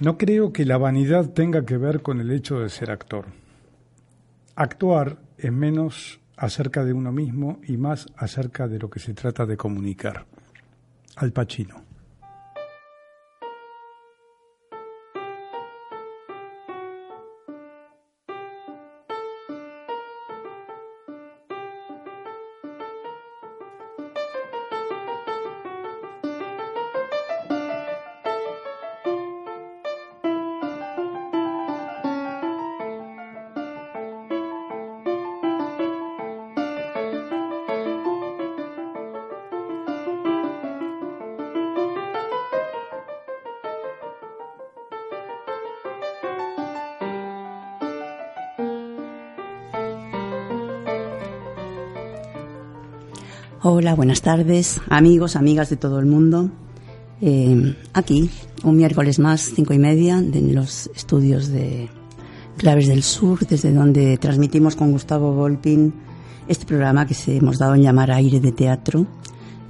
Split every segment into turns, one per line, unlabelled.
No creo que la vanidad tenga que ver con el hecho de ser actor. Actuar es menos acerca de uno mismo y más acerca de lo que se trata de comunicar. Al Pacino.
Hola, buenas tardes, amigos, amigas de todo el mundo. Eh, aquí, un miércoles más, cinco y media, en los estudios de Claves del Sur, desde donde transmitimos con Gustavo Volpin este programa que se hemos dado en llamar Aire de Teatro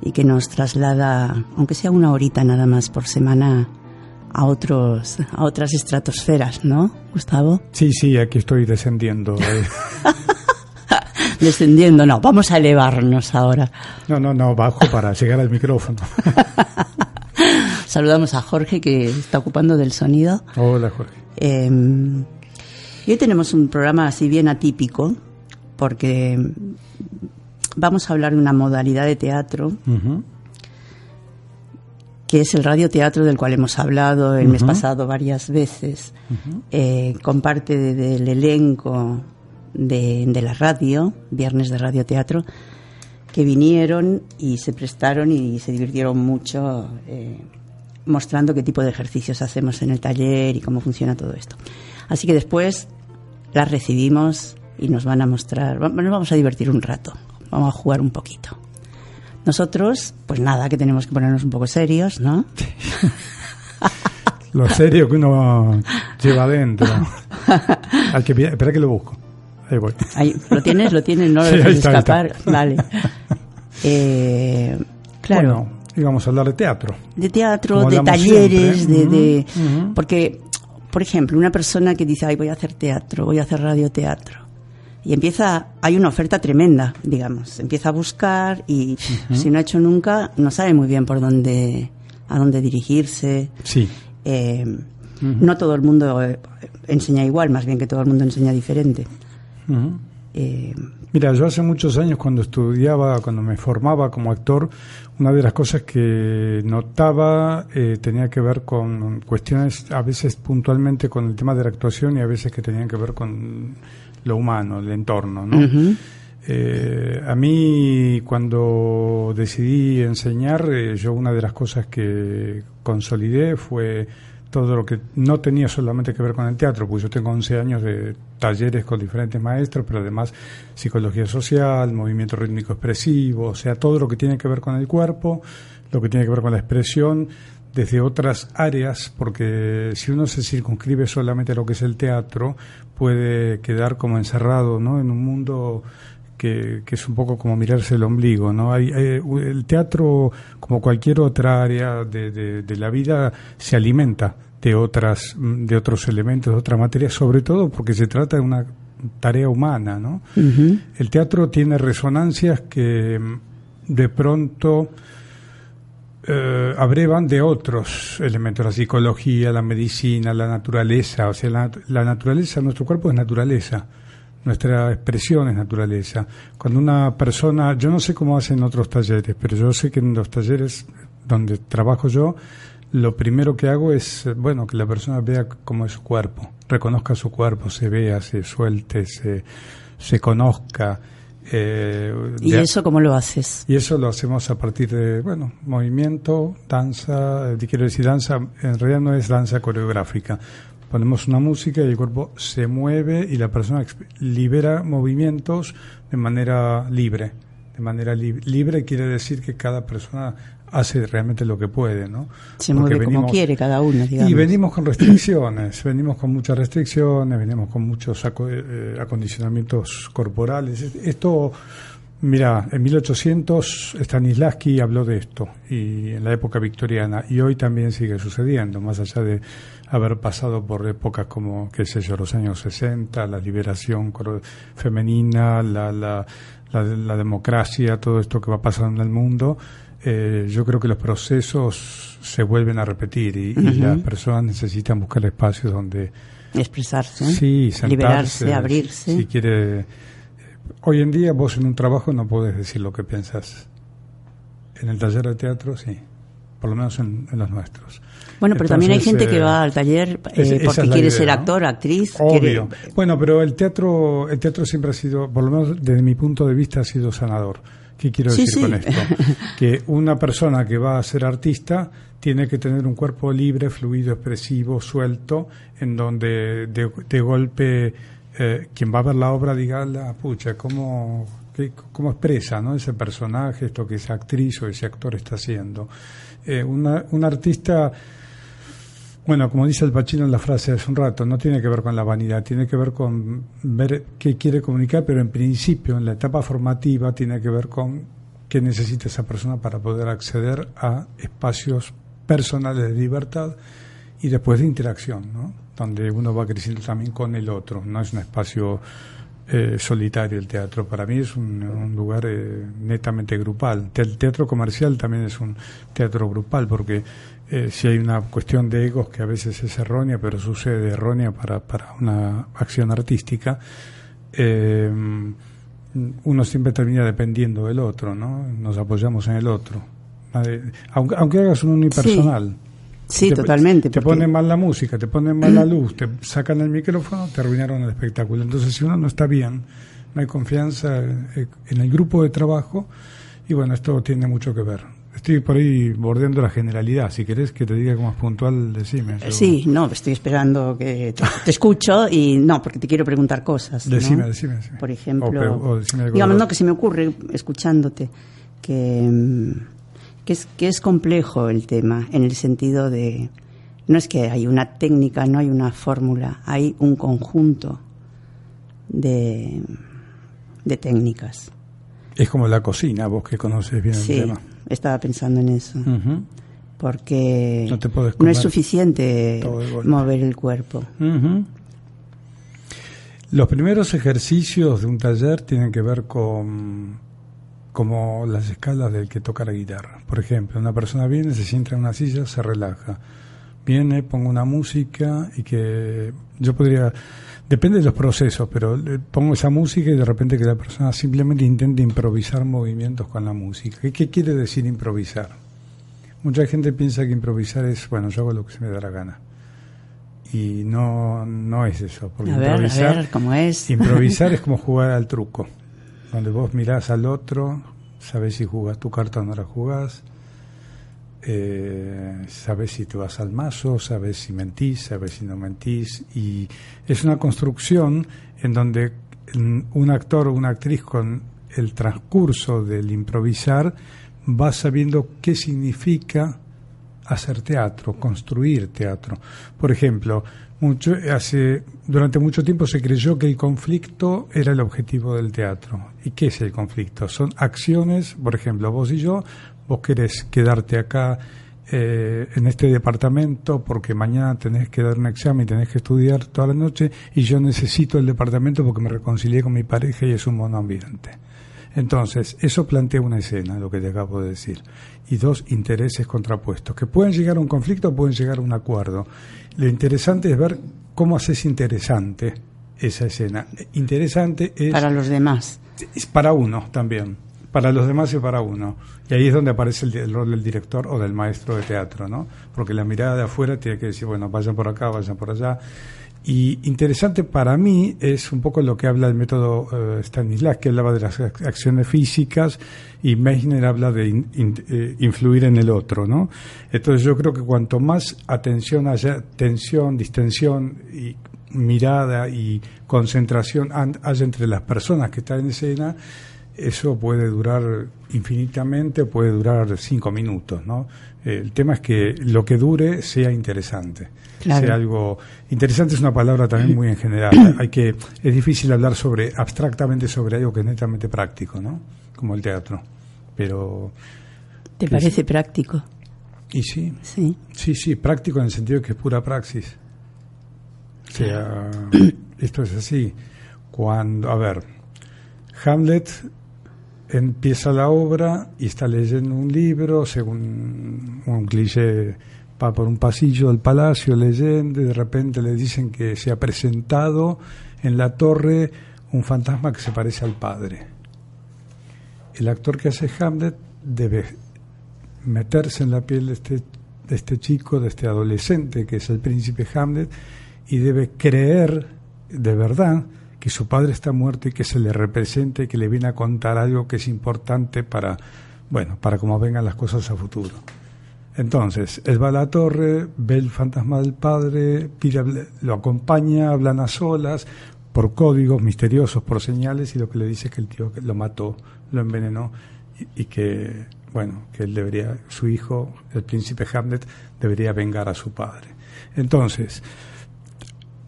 y que nos traslada, aunque sea una horita nada más por semana, a otros a otras estratosferas, ¿no, Gustavo?
Sí, sí, aquí estoy descendiendo. Eh.
descendiendo, no, vamos a elevarnos ahora.
No, no, no, bajo para llegar al micrófono.
Saludamos a Jorge que está ocupando del sonido.
Hola, Jorge.
Em, y hoy tenemos un programa así bien atípico, porque vamos a hablar de una modalidad de teatro. que es el radioteatro del cual hemos hablado el mes pasado varias veces, eh, con parte del elenco de, la radio, Viernes de Radio Teatro, que vinieron y se prestaron y se divirtieron mucho eh, mostrando qué tipo de ejercicios hacemos en el taller y cómo funciona todo esto. Así que después las recibimos y nos van a mostrar, nos vamos a divertir un rato, vamos a jugar un poquito. Nosotros, pues nada, que tenemos que ponernos un poco serios, ¿no?
lo serio que uno lleva adentro. Espera que lo busco.
Ahí ¿Lo tienes? ¿Lo tienes? No lo dejes escapar. Vale. Eh, claro.
Bueno, íbamos a hablar de teatro.
De teatro, de talleres, de... Porque, por ejemplo, una persona que dice, ay, voy a hacer teatro, voy a hacer radioteatro. Y empieza, hay una oferta tremenda, digamos. Empieza a buscar y si no ha hecho nunca, no sabe muy bien por dónde, a dónde dirigirse.
Sí.
Eh, no todo el mundo eh, enseña igual, más bien que todo el mundo enseña diferente.
Eh, Mira, yo hace muchos años cuando estudiaba, cuando me formaba como actor, una de las cosas que notaba eh, tenía que ver con cuestiones, a veces puntualmente con el tema de la actuación y a veces que tenían que ver con lo humano, el entorno, ¿no? Eh, a mí, cuando decidí enseñar, yo una de las cosas que consolidé fue todo lo que no tenía solamente que ver con el teatro, pues yo tengo 11 años de talleres con diferentes maestros, pero además psicología social, movimiento rítmico expresivo, o sea, todo lo que tiene que ver con el cuerpo, lo que tiene que ver con la expresión desde otras áreas, porque si uno se circunscribe solamente a lo que es el teatro, puede quedar como encerrado ¿no? en un mundo que, es un poco como mirarse el ombligo, ¿no? Hay, el teatro, como cualquier otra área de, de, la vida, se alimenta de otras, de otros elementos, de otras materias, sobre todo porque se trata de una tarea humana, ¿no? El teatro tiene resonancias que mm, de pronto eh, abrevan de otros elementos, la psicología, la medicina, la naturaleza, o sea, la, la naturaleza, nuestro cuerpo es naturaleza nuestra expresión es naturaleza. Cuando una persona, yo no sé cómo hacen otros talleres, pero yo sé que en los talleres donde trabajo yo, lo primero que hago es, bueno, que la persona vea cómo es su cuerpo, reconozca su cuerpo, se vea, se suelte, se, se conozca.
Eh, ¿Y eso cómo lo haces?
Y eso lo hacemos a partir de, bueno, movimiento, danza, eh, quiero decir danza, en realidad no es danza coreográfica, ponemos una música y el cuerpo se mueve y la persona libera movimientos de manera libre. De manera libre quiere decir que cada persona hace realmente lo que puede, ¿no?
Se mueve como quiere cada uno, digamos.
Y venimos con restricciones, venimos con muchas restricciones, venimos con muchos eh, acondicionamientos corporales. Esto Mira, en 1800 Stanislavski habló de esto y en la época victoriana y hoy también sigue sucediendo, más allá de haber pasado por épocas como, qué sé yo, los años 60, la liberación femenina, la, la, la, democracia, todo esto que va pasando en el mundo, eh, yo creo que los procesos se vuelven a repetir y, las personas necesitan buscar espacios donde
expresarse,
sí,
liberarse, abrirse.
Si quiere Hoy en día vos en un trabajo no puedes decir lo que piensas. En el taller de teatro sí, por lo menos en, los nuestros.
Bueno, pero también hay gente que va al taller eh, porque quiere ser actor, actriz.
Obvio. Bueno, pero el teatro, el teatro siempre ha sido, por lo menos desde mi punto de vista, ha sido sanador. ¿Qué quiero decir con esto? Que una persona que va a ser artista tiene que tener un cuerpo libre, fluido, expresivo, suelto, en donde de, de golpe eh, quien va a ver la obra diga, la pucha, ¿cómo, cómo expresa ¿no? ese personaje, esto que esa actriz o ese actor está haciendo? Eh, un artista, bueno, como dice el Pachino en la frase hace un rato, no tiene que ver con la vanidad, tiene que ver con ver qué quiere comunicar, pero en principio, en la etapa formativa, tiene que ver con qué necesita esa persona para poder acceder a espacios personales de libertad y después de interacción, ¿no? Donde uno va creciendo también con el otro, no es un espacio eh, solitario el teatro, para mí es un, lugar eh, netamente grupal. El teatro comercial también es un teatro grupal, porque eh, si hay una cuestión de egos que a veces es errónea, pero sucede errónea para, para una acción artística, uno siempre termina dependiendo del otro, ¿no? Nos apoyamos en el otro. Aunque, aunque hagas un unipersonal.
Totalmente.
Te ponen mal la música, te ponen mal la luz, te sacan el micrófono, te arruinaron el espectáculo. Entonces, si uno no está bien, no hay confianza eh, en el grupo de trabajo, y bueno, esto tiene mucho que ver. Estoy por ahí bordeando la generalidad. Si querés que te diga como es puntual, decime.
Sí, no, estoy esperando que te, escucho y no, porque te quiero preguntar cosas.
Decime, decime,
Por ejemplo, digamos, no, que se me ocurre escuchándote que mm, que es, que es complejo el tema, en el sentido de, no es que hay una técnica, no hay una fórmula, hay un conjunto de, de técnicas.
Es como la cocina, vos que conoces bien el tema.
estaba pensando en eso. Porque no, es suficiente mover el cuerpo.
Los primeros ejercicios de un taller tienen que ver con como las escalas del que toca la guitarra. Por ejemplo, una persona viene, se sienta en una silla, se relaja. Viene, pongo una música y que yo podría, depende de los procesos, pero pongo esa música y de repente que la persona simplemente intente improvisar movimientos con la música. ¿Qué, quiere decir improvisar? Mucha gente piensa que improvisar es, bueno, yo hago lo que se me da la gana. Y no, no es eso.
Porque improvisar, ¿cómo es?
Improvisar es como jugar al truco donde vos mirás al otro, sabés si jugás tu carta o no la jugás, eh, sabés si te vas al mazo, sabés si mentís, sabés si no mentís, y es una construcción en donde un actor o una actriz con el transcurso del improvisar va sabiendo qué significa hacer teatro, construir teatro. Por ejemplo, mucho, hace, durante mucho tiempo se creyó que el conflicto era el objetivo del teatro. ¿Y qué es el conflicto? Son acciones, por ejemplo, vos y yo, vos querés quedarte acá eh, en este departamento porque mañana tenés que dar un examen y tenés que estudiar toda la noche y yo necesito el departamento porque me reconcilié con mi pareja y es un monoambiente. Entonces, eso plantea una escena, lo que te acabo de decir, y dos intereses contrapuestos, que pueden llegar a un conflicto pueden llegar a un acuerdo. Lo interesante es ver cómo haces interesante esa escena. Interesante es...
Para los demás.
Es para uno también. Para los demás y para uno. Y ahí es donde aparece el, rol del director o del maestro de teatro, ¿no? Porque la mirada de afuera tiene que decir, bueno, vayan por acá, vayan por allá. Y interesante para mí es un poco lo que habla el método uh, Stanislas, que hablaba de las acciones físicas y Meissner habla de eh, influir en el otro, ¿no? Entonces yo creo que cuanto más atención haya, tensión, distensión y mirada y concentración haya entre las personas que están en escena, eso puede durar infinitamente, puede durar cinco minutos, ¿no? El tema es que lo que dure sea interesante. Sea algo interesante es una palabra también muy en general. Hay que es difícil hablar sobre abstractamente sobre algo que es netamente práctico, ¿no? Como el teatro. Pero
¿Te parece práctico?
Y sí.
Sí.
Sí, sí, práctico en el sentido de que es pura praxis. O sea, esto es así. Cuando, a ver, Hamlet empieza la obra y está leyendo un libro, según un cliché, va por un pasillo del palacio leyendo y de repente le dicen que se ha presentado en la torre un fantasma que se parece al padre. El actor que hace Hamlet debe meterse en la piel de este, de este chico, de este adolescente que es el príncipe Hamlet, y debe creer de verdad que su padre está muerto y que se le represente, que le viene a contar algo que es importante para, bueno, para cómo vengan las cosas a futuro. Entonces, él va a la torre, ve el fantasma del padre, pide, lo acompaña, hablan a solas, por códigos misteriosos, por señales, y lo que le dice es que el tío lo mató, lo envenenó, y, y que, bueno, que él debería, su hijo, el príncipe Hamlet, debería vengar a su padre. Entonces,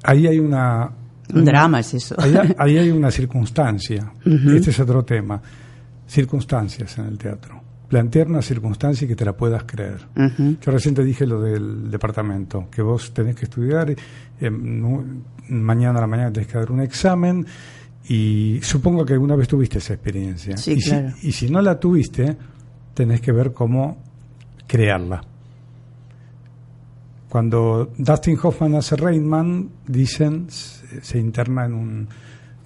ahí hay una,
un drama es eso.
Ahí, hay una circunstancia. Este es otro tema. Circunstancias en el teatro. Plantear una circunstancia y que te la puedas creer. Yo recién te dije lo del departamento, que vos tenés que estudiar, eh, mañana a la mañana tenés que dar un examen y supongo que alguna vez tuviste esa experiencia.
Sí,
y,
claro.
si, y si no la tuviste, tenés que ver cómo crearla. Cuando Dustin Hoffman hace Rainman, dicen, se interna en un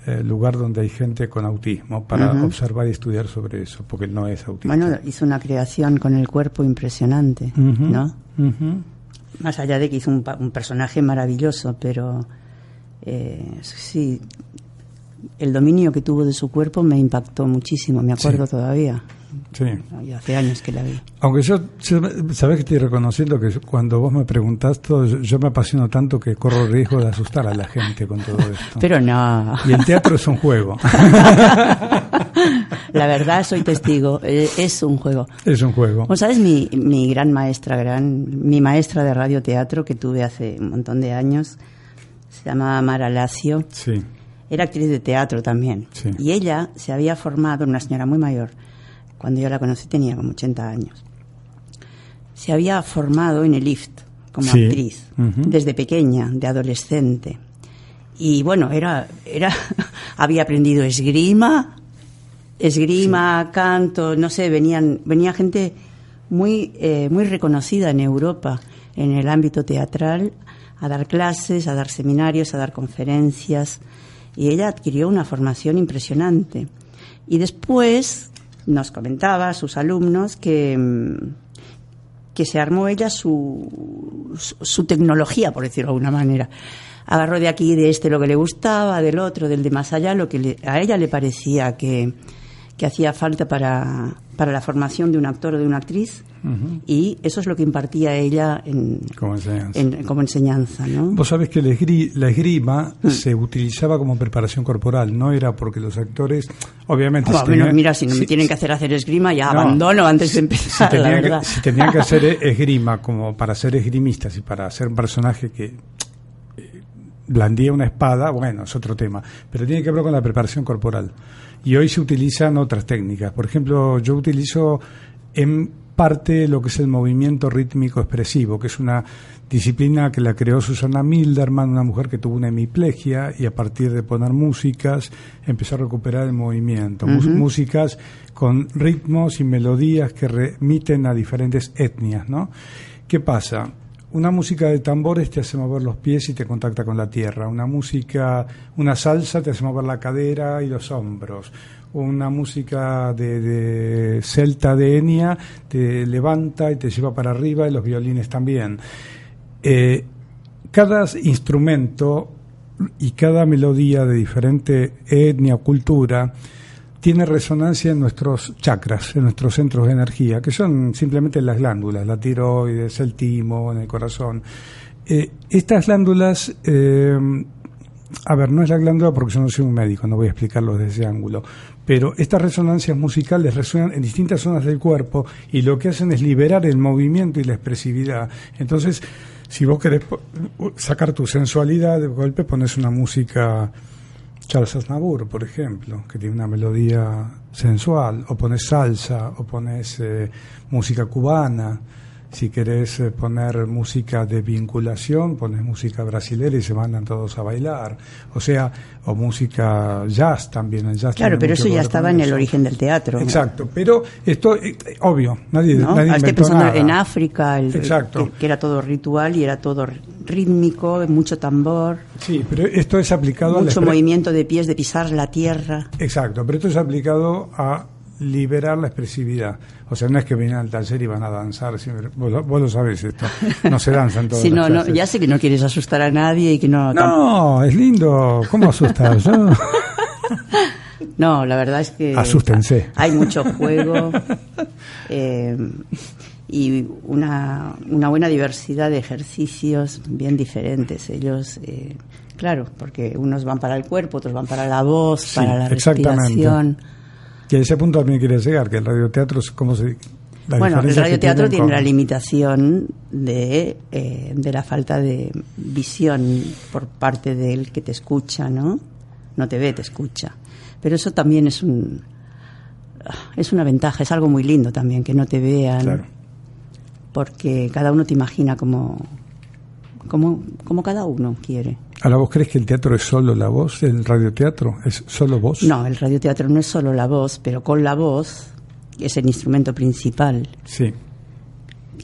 eh, lugar donde hay gente con autismo para observar y estudiar sobre eso, porque él no es autista.
Bueno, hizo una creación con el cuerpo impresionante, ¿no? Más allá de que hizo un, un personaje maravilloso, pero eh, sí, el dominio que tuvo de su cuerpo me impactó muchísimo, me acuerdo todavía.
Sí.
hace años que la vi.
Aunque yo, sabes que estoy reconociendo que cuando vos me preguntás todo, yo, me apasiono tanto que corro el riesgo de asustar a la gente con todo esto.
Pero no.
Y el teatro es un juego.
la verdad, soy testigo, eh, es un juego.
Es un juego.
¿Vos sabes mi, mi gran maestra, gran, mi maestra de radioteatro que tuve hace un montón de años? Se llama Mara Lacio.
Sí.
Era actriz de teatro también.
Sí.
Y ella se había formado, una señora muy mayor, cuando yo la conocí tenía como 80 años. Se había formado en el lift como
Sí.
actriz, desde pequeña, de adolescente. Y bueno, era, era, había aprendido esgrima, esgrima, canto, no sé, venían, venía gente muy, eh, muy reconocida en Europa en el ámbito teatral a dar clases, a dar seminarios, a dar conferencias. Y ella adquirió una formación impresionante. Y después nos comentaba a sus alumnos que, mm, que se armó ella su, su, su tecnología, por decirlo de alguna manera. Agarró de aquí, de este lo que le gustaba, del otro, del de más allá, lo que le- a ella le parecía que, que hacía falta para, para la formación de un actor o de una actriz. Y eso es lo que impartía ella en,
Como enseñanza.
en- como enseñanza, ¿no?
Vos sabés que la, esgri- la esgrima
Mm.
se utilizaba como preparación corporal, no era porque los actores, obviamente...
Bueno,
si tenían-
mira, si no me
si-
tienen que hacer hacer esgrima, ya
No,
abandono antes de
si
empezar, la
tenían,
verdad.
que, si tenían que hacer esgrima como para ser esgrimistas y para ser un personaje que eh, blandía una espada, bueno, es otro tema, pero tiene que ver con la preparación corporal. Y hoy se utilizan otras técnicas. Por ejemplo, yo utilizo en parte lo que es el movimiento rítmico expresivo, que es una disciplina que la creó Susana Milderman, una mujer que tuvo una hemiplegia y a partir de poner músicas empezó a recuperar el movimiento. Músicas con ritmos y melodías que remiten a diferentes etnias, ¿no? ¿Qué pasa? Una música de tambores te hace mover los pies y te contacta con la tierra. Una música, una salsa te hace mover la cadera y los hombros. Una música de, de celta de Enia te levanta y te lleva para arriba y los violines también. Eh, cada instrumento y cada melodía de diferente etnia o cultura tiene resonancia en nuestros chakras, en nuestros centros de energía, que son simplemente las glándulas, la tiroides, el timo, en el corazón. Eh, estas glándulas, eh, a ver, no es la glándula porque yo no soy un médico, no voy a explicarlo desde ese ángulo, pero estas resonancias musicales resuenan en distintas zonas del cuerpo y lo que hacen es liberar el movimiento y la expresividad. Entonces, si vos querés sacar tu sensualidad, de golpe pones una música Charles Aznavour, por ejemplo, que tiene una melodía sensual, o pones salsa, o pones eh, música cubana, si querés eh, poner música de vinculación, pones música brasilera y se mandan todos a bailar. O sea, o música jazz también. El jazz
claro, pero eso ya estaba en el origen del teatro.
Exacto, pero esto, eh, obvio, nadie,
¿No?
nadie
Estoy
inventó
pensando
nada.
en África, el,
Exacto.
que, que era todo ritual y era todo rítmico, mucho tambor,
Sí, pero esto es aplicado a la
mucho movimiento de pies, de pisar la tierra.
Exacto, pero esto es aplicado a liberar la expresividad. O sea, no es que vienen al taller y van a danzar. siempre- Vos, lo- vos lo sabés esto. No se danzan todas
Sí,
las
no, no,
clases.
ya sé que no quieres asustar a nadie y que no...
No, es lindo. ¿Cómo asustas? Yo-
No, la verdad es que
Asústense.
hay mucho juego eh, y una, una buena diversidad de ejercicios bien diferentes. Ellos, eh, claro, porque unos van para el cuerpo, otros van para la voz,
Sí,
para la respiración.
Que a ese punto también quería llegar, que el radioteatro es como se... la
Bueno, el radioteatro tiene la limitación de, eh, de la falta de visión por parte del que te escucha, ¿no? No te ve, te escucha. Pero eso también es un es una ventaja, es algo muy lindo también que no te vean,
Claro.
porque cada uno te imagina como como como cada uno quiere.
Ahora, ¿vos crees que el teatro es solo la voz? ¿El radioteatro es solo voz?
No, el radioteatro no es solo la voz, pero con la voz es el instrumento principal.
Sí.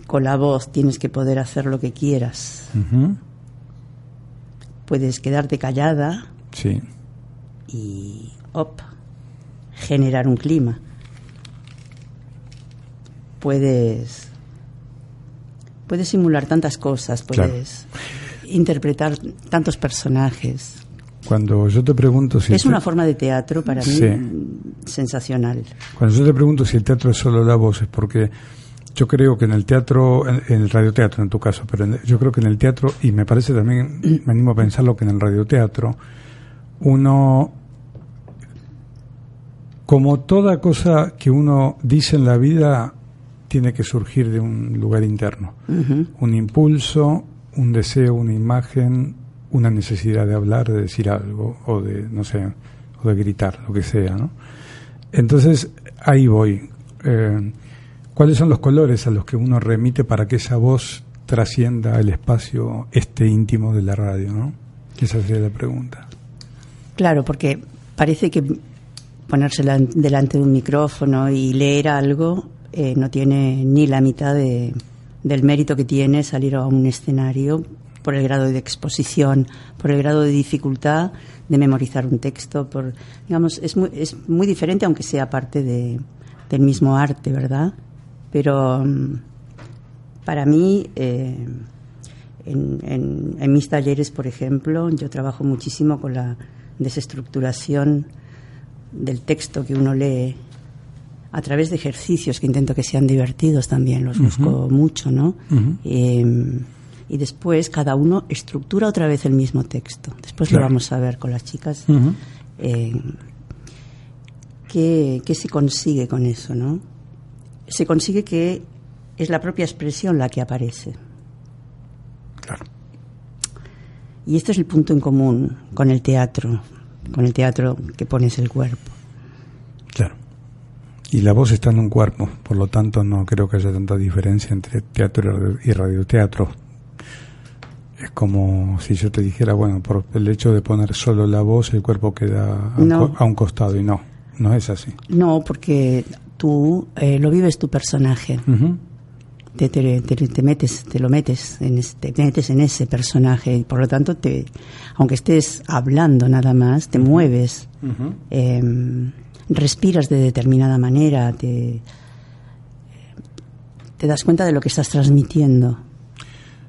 Con la voz tienes que poder hacer lo que quieras. Puedes quedarte callada
Sí.
y op, generar un clima. Puedes puedes simular tantas cosas,
Claro.
Interpretar tantos personajes.
Cuando yo te pregunto si...
es una forma de teatro para mí
Sí.
sensacional.
Cuando yo te pregunto si el teatro es solo la voz, es porque yo creo que en el teatro, en, en el radioteatro en tu caso, pero en- yo creo que en el teatro, y me parece también, me animo a pensarlo que en el radioteatro, uno, como toda cosa que uno dice en la vida, tiene que surgir de un lugar interno. Un impulso, un deseo, una imagen, una necesidad de hablar, de decir algo, o de, no sé, o de gritar, lo que sea, ¿no? Entonces, ahí voy. Eh, ¿Cuáles son los colores a los que uno remite para que esa voz trascienda el espacio este íntimo de la radio, ¿no? Esa sería la pregunta.
Claro, porque parece que ponerse lan- delante de un micrófono y leer algo eh, no tiene ni la mitad de, del mérito que tiene salir a un escenario por el grado de exposición, por el grado de dificultad de memorizar un texto, por digamos es muy, es muy diferente aunque sea parte de, del mismo arte, ¿verdad? Pero mm, para mí eh, en, en- en mis talleres, por ejemplo, yo trabajo muchísimo con la desestructuración del texto que uno lee a través de ejercicios que intento que sean divertidos también, los busco mucho, ¿no? Eh, y después cada uno estructura otra vez el mismo texto. Después
Claro.
lo vamos a ver con las chicas. Eh, ¿qué, qué se consigue con eso, no? Se consigue que es la propia expresión la que aparece.
Claro.
Y este es el punto en común con el teatro, con el teatro que pones el cuerpo.
Y la voz está en un cuerpo, por lo tanto no creo que haya tanta diferencia entre teatro y radio- y radioteatro. Es como si yo te dijera, bueno, por el hecho de poner solo la voz, el cuerpo queda a, un,
No.
co- a un costado, y no, no es así.
No, porque tú eh, lo vives tu personaje. Te, te, te- te metes, te lo metes en, ese- te metes en ese personaje y por lo tanto te, aunque estés hablando nada más, te mueves, eh, respiras de determinada manera, te, te das cuenta de lo que estás transmitiendo.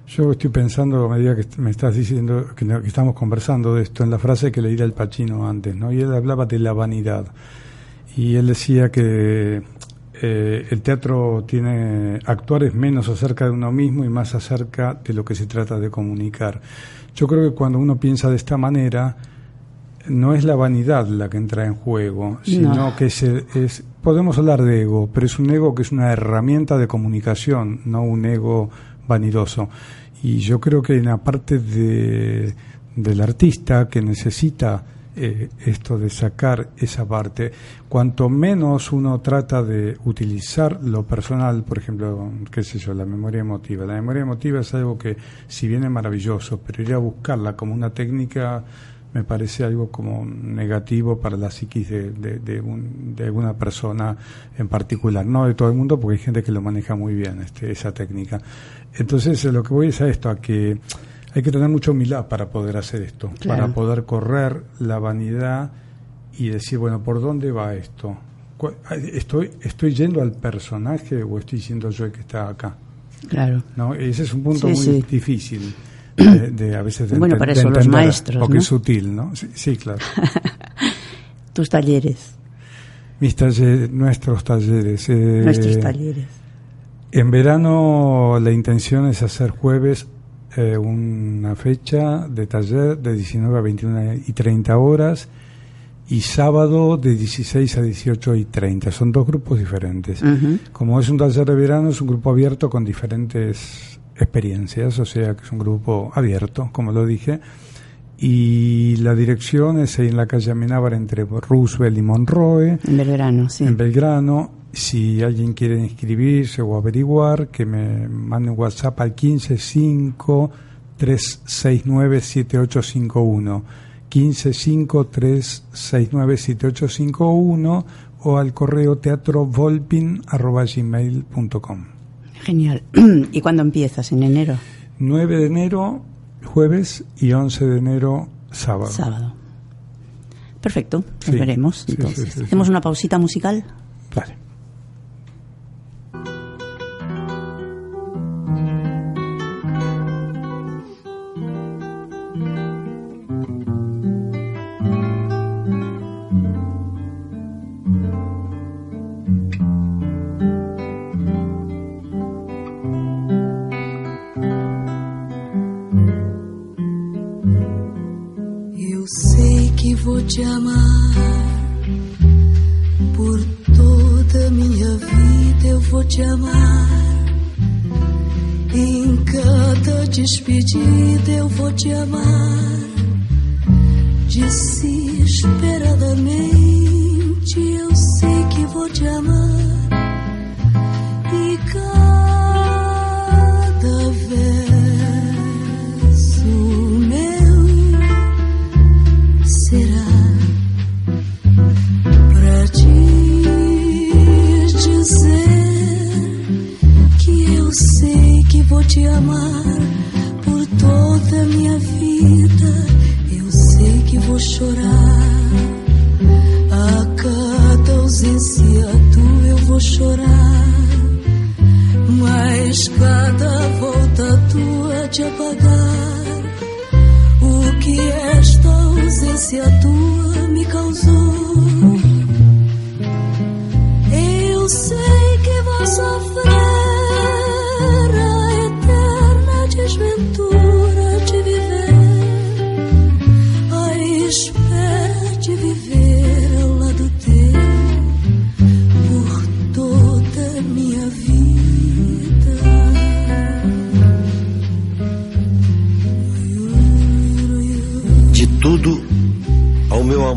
Yo estoy pensando, a medida que me estás diciendo, que, que estamos conversando de esto, en la frase que leí del Pacino antes, ¿no? Y él hablaba de la vanidad. Y él decía que eh, el teatro tiene, actuar es menos acerca de uno mismo y más acerca de lo que se trata de comunicar. Yo creo que cuando uno piensa de esta manera, no es la vanidad la que entra en juego, sino que se, es, podemos hablar de ego, pero es un ego que es una herramienta de comunicación, no un ego vanidoso. Y yo creo que en la parte de, del artista que necesita eh, esto de sacar esa parte, cuanto menos uno trata de utilizar lo personal, por ejemplo, qué sé yo, la memoria emotiva. La memoria emotiva es algo que, si bien es maravilloso, pero ir a buscarla como una técnica me parece algo como negativo para la psiquis de, de, de, una persona en particular, no de todo el mundo, porque hay gente que lo maneja muy bien, este, esa técnica. Entonces, lo que voy es a esto, a que hay que tener mucha humildad para poder hacer esto, para poder correr la vanidad y decir, bueno, ¿por dónde va esto? ¿Estoy, ¿Estoy yendo al personaje o estoy siendo yo el que está acá?
Claro.
¿No? Ese es un punto muy difícil de, a veces de
Bueno, para eso los maestros.
Porque es sutil, ¿no? Sí, claro.
Tus talleres.
Mis talleres, nuestros talleres.
Eh, nuestros talleres.
En verano la intención es hacer jueves eh, una fecha de taller de 19 a 21 y 30 horas y sábado de 16 a 18 y 30. Son dos grupos diferentes. Como es un taller de verano, es un grupo abierto con diferentes experiencias, o sea que es un grupo abierto, como lo dije, y la dirección es en la calle Amenábar entre Roosevelt y Monroe.
En Belgrano, sí.
En Belgrano. Si alguien quiere inscribirse o averiguar, que me mande un WhatsApp al 155 369 7851. 155 369 7851 o al correo teatrovolpin.gmail.com.
Genial. ¿Y cuándo empiezas? ¿En enero?
9 de enero, jueves, y 11 de enero, sábado.
Sábado. Perfecto, nos veremos. entonces. ¿Hacemos una pausita musical?
Vale.
Cada volta tua te apagar. O que esta ausência tua me causou. Eu sei que vou sofrer.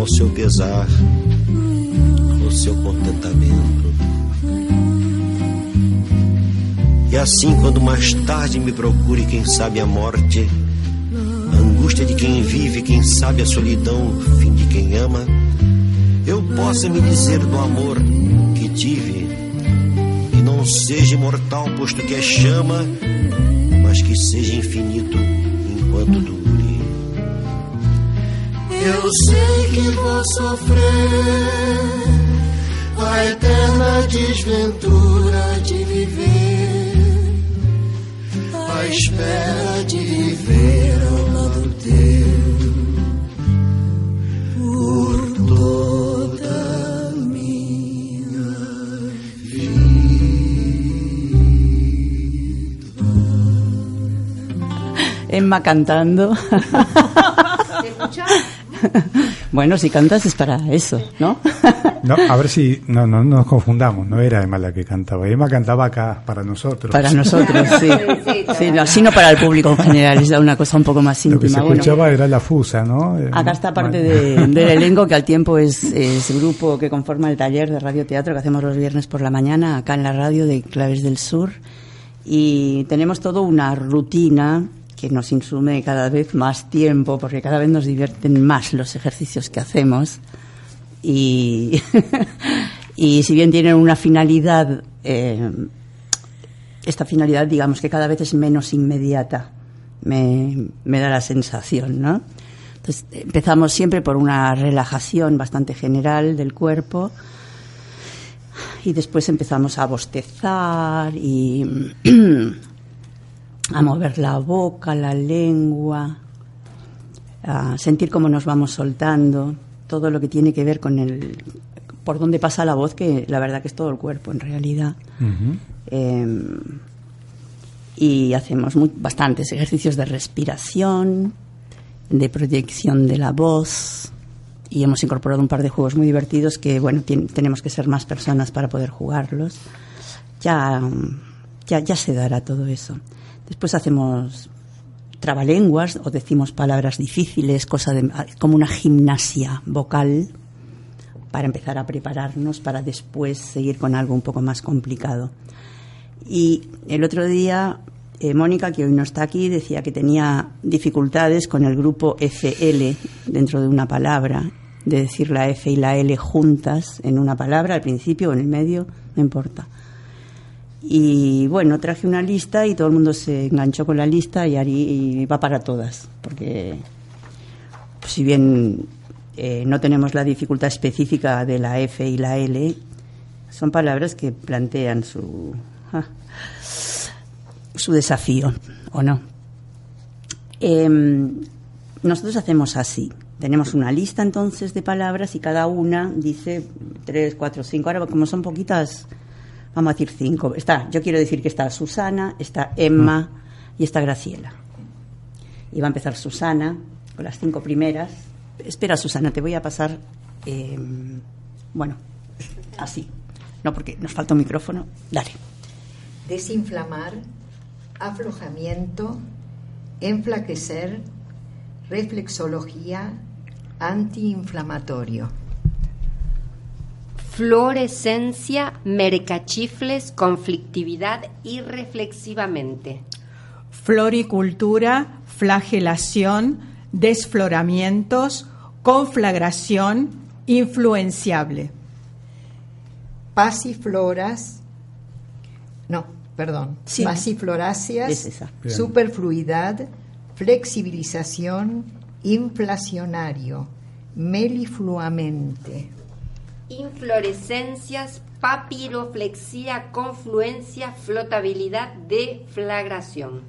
ao seu pesar, ao seu contentamento. E assim, quando mais tarde me procure, quem sabe a morte, a angústia de quem vive, quem sabe a solidão, fim de quem ama, eu possa me dizer do amor que tive, e não seja imortal, posto que é chama, mas que seja infinito enquanto dure.
Eu sei que vou sofrer a eterna desventura de viver, a espera de viver ao lado teu por toda minha
Emma cantando. bueno, si cantas es para eso, ¿no?
No, a ver si no, no, no nos confundamos, no era Emma la que cantaba, Emma cantaba acá para nosotros.
Para nosotros, sí.
sí,
Sí, no, sino para el público en general, es una cosa un poco más
Lo que se
íntima. Bueno,
escuchaba era la fusa, ¿no?
Acá está parte de- del elenco que al tiempo es, es grupo que conforma el taller de radioteatro que hacemos los viernes por la mañana acá en la radio de Claves del Sur y tenemos toda una rutina que nos insume cada vez más tiempo porque cada vez nos divierten más los ejercicios que hacemos y, y si bien tienen una finalidad eh, esta finalidad, digamos, que cada vez es menos inmediata, me, me da la sensación, ¿no? Entonces, empezamos siempre por una relajación bastante general del cuerpo y después empezamos a bostezar y a mover la boca, la lengua, a sentir cómo nos vamos soltando, todo lo que tiene que ver con el por dónde pasa la voz, que la verdad que es todo el cuerpo en realidad. Eh, y hacemos muy- bastantes ejercicios de respiración, de proyección de la voz y hemos incorporado un par de juegos muy divertidos que, bueno, tenemos que ser más personas para poder jugarlos. Ya, ya, ya se dará todo eso. Después hacemos trabalenguas o decimos palabras difíciles, cosa de, como una gimnasia vocal para empezar a prepararnos para después seguir con algo un poco más complicado. Y el otro día, eh, Mónica, que hoy no está aquí, decía que tenía dificultades con el grupo FL dentro de una palabra, de decir la F y la L juntas en una palabra, al principio o en el medio, no importa. Y bueno, traje una lista y todo el mundo se enganchó con la lista y, Ari, y va para todas, porque si bien eh, no tenemos la dificultad específica de la F y la L, son palabras que plantean su, ah, su desafío, ¿o no? Em, nosotros hacemos así. Tenemos una lista entonces de palabras y cada una dice tres, cuatro, cinco. Ahora, como son poquitas, vamos a decir cinco. Está, yo quiero decir que está Susana, está Emma y está Graciela. Y va a empezar Susana con las cinco primeras. Espera, Susana, te voy a pasar. eh, bueno, así. No, porque nos falta un micrófono. Dale.
Desinflamar, aflojamiento, enflaquecer, reflexología, antiinflamatorio.
Fluorescencia, mercachifles, conflictividad y reflexivamente.
floricultura, flagelación, desfloramientos, conflagración, influenciable.
Pasifloras, no, perdón,
Sí.
pasifloráceas,
Es
superfluidad, flexibilización, inflacionario, melifluamente.
Inflorescencias, papiroflexia, confluencia, flotabilidad, deflagración.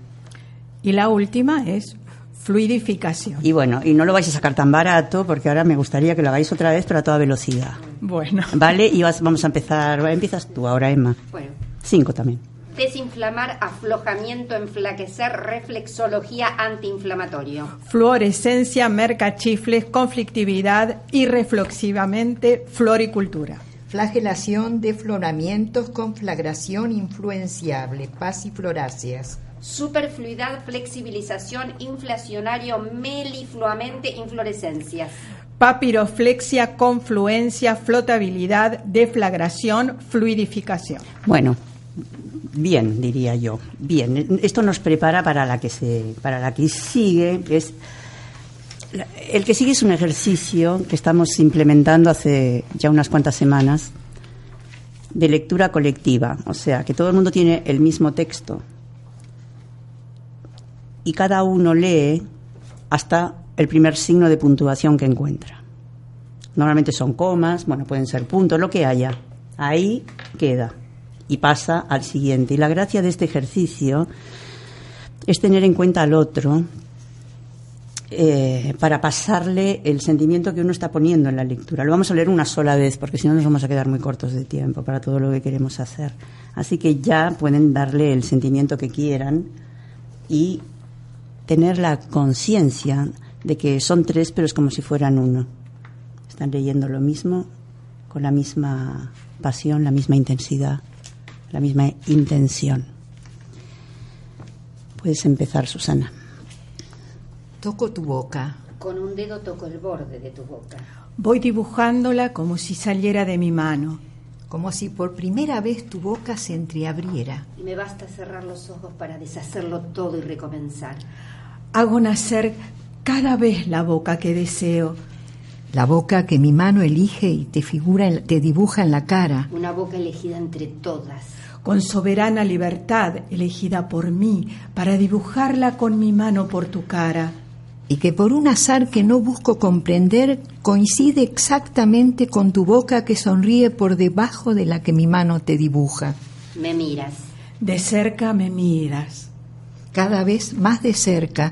Y la última es fluidificación.
Y bueno, y no lo vais a sacar tan barato porque ahora me gustaría que lo hagáis otra vez, pero a toda velocidad.
Bueno,
¿Vale? Y vas- vamos a empezar. Empiezas tú ahora, Emma.
Bueno,
Cinco también.
Desinflamar, aflojamiento, enflaquecer, reflexología, antiinflamatorio.
fluorescencia, mercachifles, conflictividad y reflexivamente floricultura.
Flagelación, defloramientos, conflagración influenciable, pasifloráceas.
Superfluidad, flexibilización, inflacionario, melifluamente, inflorescencias.
Papiroflexia, confluencia, flotabilidad, deflagración, fluidificación.
Bueno, bien, diría yo. Bien. Esto nos prepara para la que se, para la que sigue. Es el que sigue es un ejercicio que estamos implementando hace ya unas cuantas semanas de lectura colectiva, o sea, que todo el mundo tiene el mismo texto y cada uno lee hasta el primer signo de puntuación que encuentra. Normalmente son comas, bueno, pueden ser puntos, lo que haya. Ahí queda y pasa al siguiente. Y la gracia de este ejercicio es tener en cuenta al otro eh, para pasarle el sentimiento que uno está poniendo en la lectura. Lo vamos a leer una sola vez, porque si no nos vamos a quedar muy cortos de tiempo para todo lo que queremos hacer. Así que ya pueden darle el sentimiento que quieran y tener la conciencia de que son tres, pero es como si fueran uno. Están leyendo lo mismo, con la misma pasión, la misma intensidad, la misma intención. Puedes empezar, Susana.
Toco tu boca.
Con un dedo toco el borde de tu boca.
Voy dibujándola como si saliera de mi mano.
Como si por primera vez tu boca se entreabriera.
Y me basta cerrar los ojos para deshacerlo todo y recomenzar.
Hago nacer cada vez la boca que deseo.
La boca que mi mano elige y te figura, te dibuja en la cara.
Una boca elegida entre todas.
Con soberana libertad elegida por mí para dibujarla con mi mano por tu cara
y que por un azar que no busco comprender coincide exactamente con tu boca que sonríe por debajo de la que mi mano te dibuja.
Me miras.
De cerca me miras.
Cada vez más de cerca.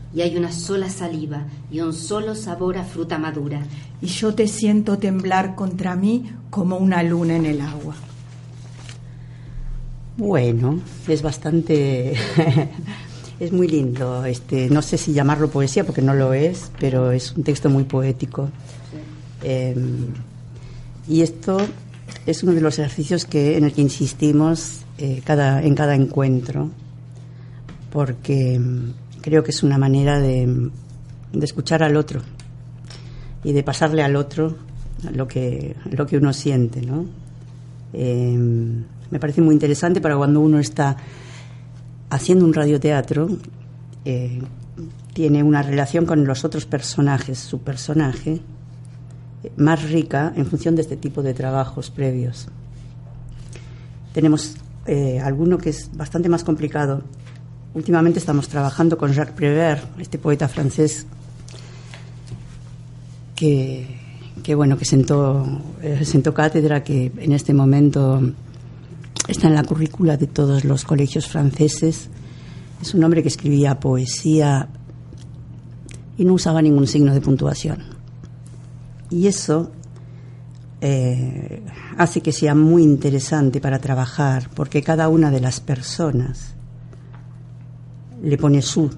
y hay una sola saliva y un solo sabor a fruta madura.
Y yo te siento temblar contra mí como una luna en el agua.
Bueno, es bastante... es muy lindo. Este, no sé si llamarlo poesía porque no lo es, pero es un texto muy poético. Em, y esto es uno de los ejercicios que, en el que insistimos eh, cada, en cada encuentro, porque creo que es una manera de, escuchar al otro y de pasarle al otro lo que, lo que uno siente, ¿no? Em, me parece muy interesante para cuando uno está haciendo un radioteatro, eh, tiene una relación con los otros personajes, su personaje, más rica en función de este tipo de trabajos previos. Tenemos eh, alguno que es bastante más complicado Últimamente estamos trabajando con Jacques Prévert, este poeta francés que, bueno, que sentó, eh, sentó cátedra, que en este momento está en la currícula de todos los colegios franceses. Es un hombre que escribía poesía y no usaba ningún signo de puntuación. Y eso eh, hace que sea muy interesante para trabajar, porque cada una de las personas le pone su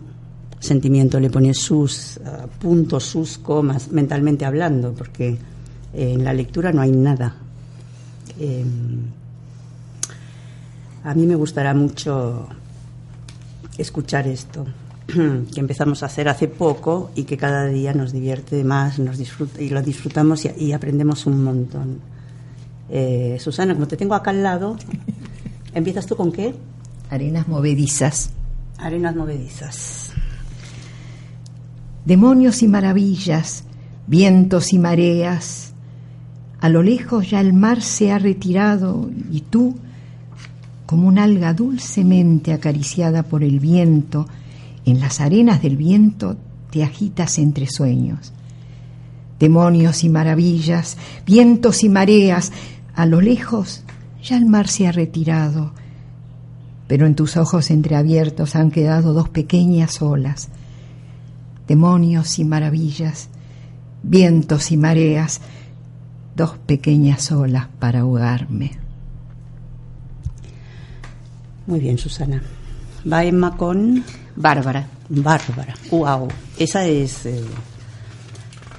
sentimiento, le pone sus ah, puntos, sus comas, mentalmente hablando, porque eh, en la lectura no hay nada. Em, a mí me gustará mucho escuchar esto que empezamos a hacer hace poco y que cada día nos divierte más, nos disfruta y lo disfrutamos y, aprendemos un montón. Eh, Susana, como te tengo acá al lado, ¿empiezas tú con qué?
Arenas movedizas.
Arenas movedizas.
Demonios y maravillas, vientos y mareas. A lo lejos ya el mar se ha retirado y tú, como un alga dulcemente acariciada por el viento, en las arenas del viento te agitas entre sueños. Demonios y maravillas, vientos y mareas, a lo lejos ya el mar se ha retirado pero en tus ojos entreabiertos han quedado dos pequeñas olas, demonios y maravillas, vientos y mareas, dos pequeñas olas para ahogarme.
Muy bien, Susana. Va Emma con
Bárbara.
Bárbara. Wow. Esa es, eh,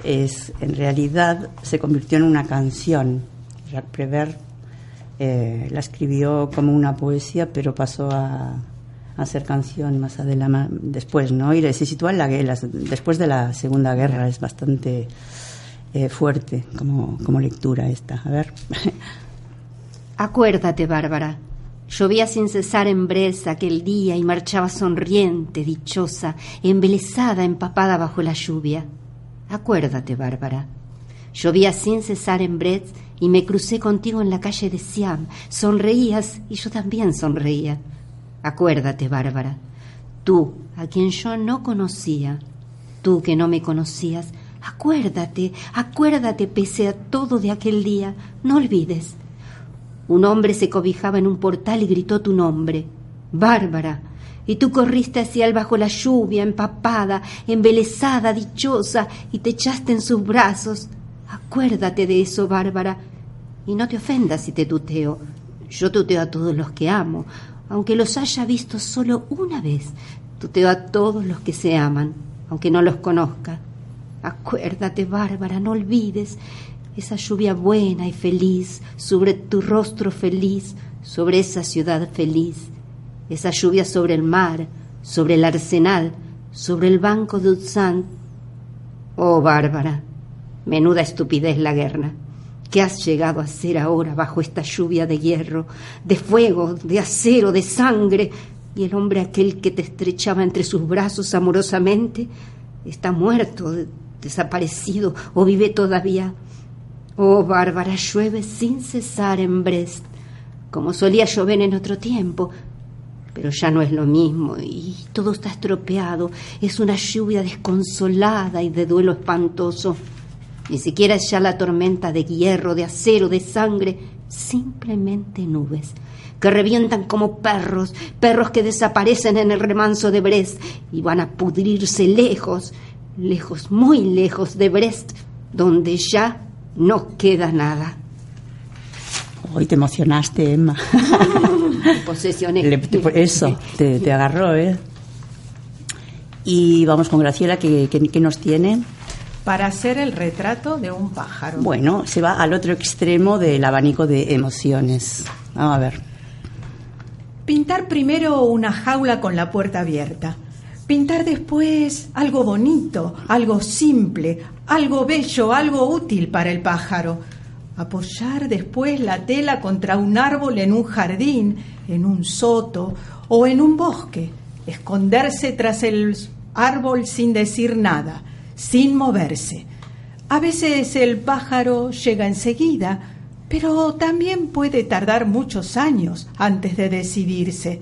es, en realidad, se convirtió en una canción. Jacques Prévert eh, la escribió como una poesía, pero pasó a, a ser canción más adelante, después, ¿no? Y se sitúa en la, después de la Segunda Guerra. Es bastante eh, fuerte como, como lectura esta. A ver.
Acuérdate, Bárbara. Llovía sin cesar en Brest aquel día y marchaba sonriente, dichosa, embelesada, empapada bajo la lluvia. Acuérdate, Bárbara. Llovía sin cesar en Brest y me crucé contigo en la calle de Siam. Sonreías y yo también sonreía. Acuérdate, Bárbara. Tú, a quien yo no conocía, tú que no me conocías, acuérdate, acuérdate pese a todo de aquel día, no olvides. Un hombre se cobijaba en un portal y gritó tu nombre, Bárbara, y tú corriste hacia él bajo la lluvia, empapada, embelesada, dichosa, y te echaste en sus brazos. Acuérdate de eso, Bárbara, y no te ofendas si te tuteo. Yo tuteo a todos los que amo, aunque los haya visto solo una vez. Tuteo a todos los que se aman, aunque no los conozca. Acuérdate, Bárbara, no olvides esa lluvia buena y feliz sobre tu rostro feliz, sobre esa ciudad feliz, esa lluvia sobre el mar, sobre el arsenal, sobre el banco de Utzán. Oh, Bárbara, menuda estupidez la guerra. ¿Qué has llegado a ser ahora bajo esta lluvia de hierro, de fuego, de acero, de sangre? Y el hombre aquel que te estrechaba entre sus brazos amorosamente está muerto, desaparecido o vive todavía. Oh, Bárbara, llueve sin cesar en Brest, como solía llover en otro tiempo, pero ya no es lo mismo y todo está estropeado. Es una lluvia desconsolada y de duelo espantoso. Ni siquiera es ya la tormenta de hierro, de acero, de sangre, simplemente nubes que revientan como perros, perros que desaparecen en el remanso de Brest y van a pudrirse lejos, lejos, muy lejos de Brest, donde ya no queda nada.
Hoy te emocionaste, Emma.
Posesiones.
eso, te, agarró, ¿eh? Y vamos con Graciela, que, nos tiene.
Para hacer el retrato de un pájaro.
Bueno, se va al otro extremo del abanico de emociones. Vamos a ver.
Pintar primero una jaula con la puerta abierta. Pintar después algo bonito, algo simple, algo bello, algo útil para el pájaro. Apoyar después la tela contra un árbol en un jardín, en un soto o en un bosque. Esconderse tras el árbol sin decir nada, sin moverse. A veces el pájaro llega enseguida, pero también puede tardar muchos años antes de decidirse.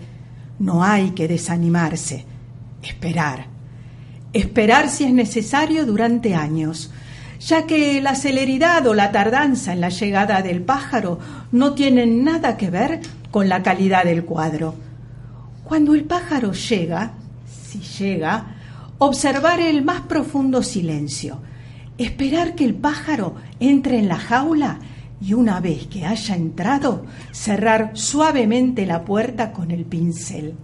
No hay que desanimarse esperar. Esperar si es necesario durante años, ya que la celeridad o la tardanza en la llegada del pájaro no tienen nada que ver con la calidad del cuadro. Cuando el pájaro llega, si llega, observar el más profundo silencio, esperar que el pájaro entre en la jaula y una vez que haya entrado, cerrar suavemente la puerta con el pincel.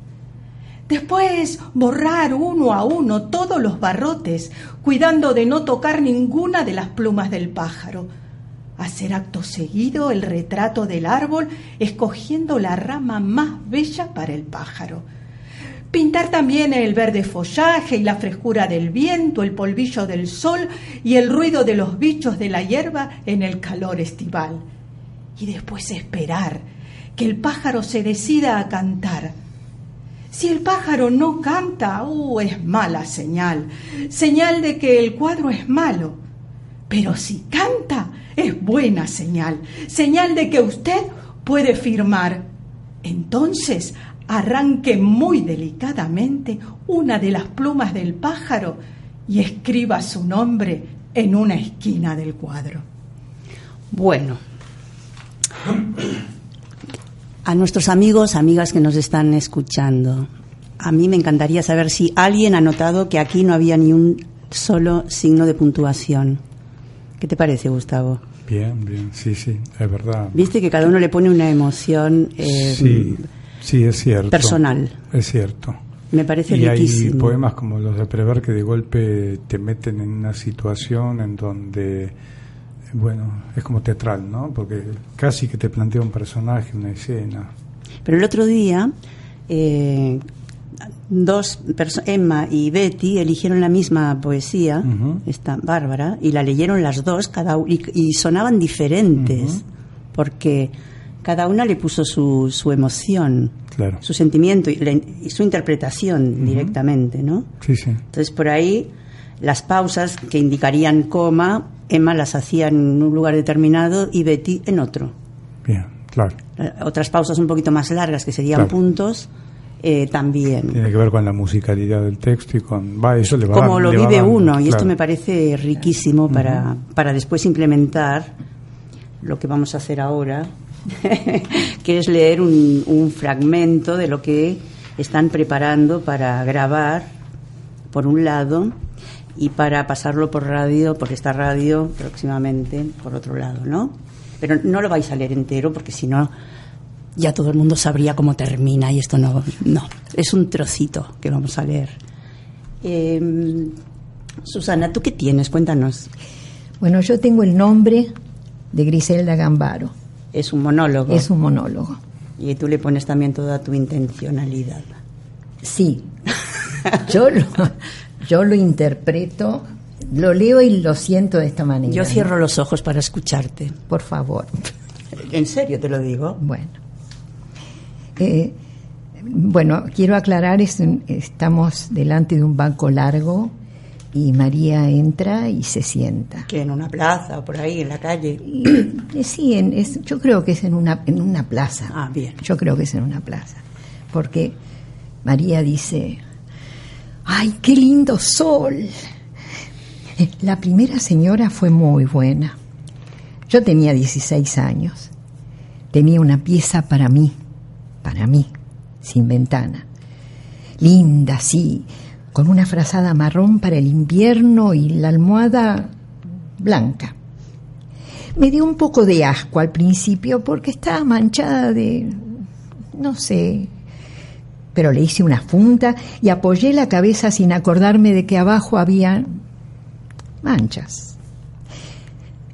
Después borrar uno a uno todos los barrotes, cuidando de no tocar ninguna de las plumas del pájaro. Hacer acto seguido el retrato del árbol, escogiendo la rama más bella para el pájaro. Pintar también el verde follaje y la frescura del viento, el polvillo del sol y el ruido de los bichos de la hierba en el calor estival. Y después esperar que el pájaro se decida a cantar si el pájaro no canta, uh, es mala señal, señal de que el cuadro es malo. Pero si canta, es buena señal, señal de que usted puede firmar. Entonces, arranque muy delicadamente una de las plumas del pájaro y escriba su nombre en una esquina del cuadro.
Bueno, a nuestros amigos, amigas que nos están escuchando, a mí me encantaría saber si alguien ha notado que aquí no había ni un solo signo de puntuación. ¿Qué te parece, Gustavo?
Bien, bien, sí, sí, es verdad.
Viste que cada uno le pone una emoción eh,
sí, sí, es cierto.
personal.
Es cierto.
Me parece
y
riquísimo.
hay poemas como los de Prever que de golpe te meten en una situación en donde, bueno, es como teatral, ¿no? Porque casi que te plantea un personaje, una escena.
Pero el otro día, eh, dos Emma y Betty eligieron la misma poesía, esta Bárbara, y la leyeron las dos, cada y sonaban diferentes, porque cada una le puso su, su emoción,
Claro.
su sentimiento y, la in- y su interpretación directamente, ¿no?
Sí, sí.
Entonces por ahí las pausas que indicarían coma, Emma las hacía en un lugar determinado y Betty en otro.
Bien, claro.
Eh, Otras pausas un poquito más largas que serían
Claro.
puntos eh, también.
Tiene que ver con la musicalidad del texto y con. Va, eso le va
Como lo
le va
vive
dando,
uno, y esto me parece riquísimo para, para después implementar lo que vamos a hacer ahora, que es leer un, un fragmento de lo que están preparando para grabar, por un lado, y para pasarlo por radio, por esta radio próximamente, por otro lado, ¿no? Pero no lo vais a leer entero porque si no ya todo el mundo sabría cómo termina y esto no, no, es un trocito que vamos a leer. Eh, Susana, ¿tú qué tienes? Cuéntanos.
Bueno, yo tengo el nombre de Griselda Gambaro.
Es un monólogo.
Es un monólogo.
Y tú le pones también toda tu intencionalidad.
Sí. Yo lo, yo lo interpreto, lo leo y lo siento de esta manera.
Yo
¿no?
cierro los ojos para escucharte.
Por favor.
En serio te lo digo.
Bueno. Eh, bueno, quiero aclarar, es estamos delante de un banco largo y María entra y se sienta.
Que en una plaza o por ahí, en la calle.
Y, eh, sí, en- es- yo creo que es en una, en una plaza.
Ah, bien.
Yo creo que es en una plaza. Porque María dice, ¡ay, qué lindo sol! La primera señora fue muy buena. Yo tenía 16 años. Tenía una pieza para mí, para mí, sin ventana. Linda, sí, con una frazada marrón para el invierno y la almohada blanca. Me dio un poco de asco al principio porque estaba manchada de, no sé, pero le hice una funda y apoyé la cabeza sin acordarme de que abajo había manchas.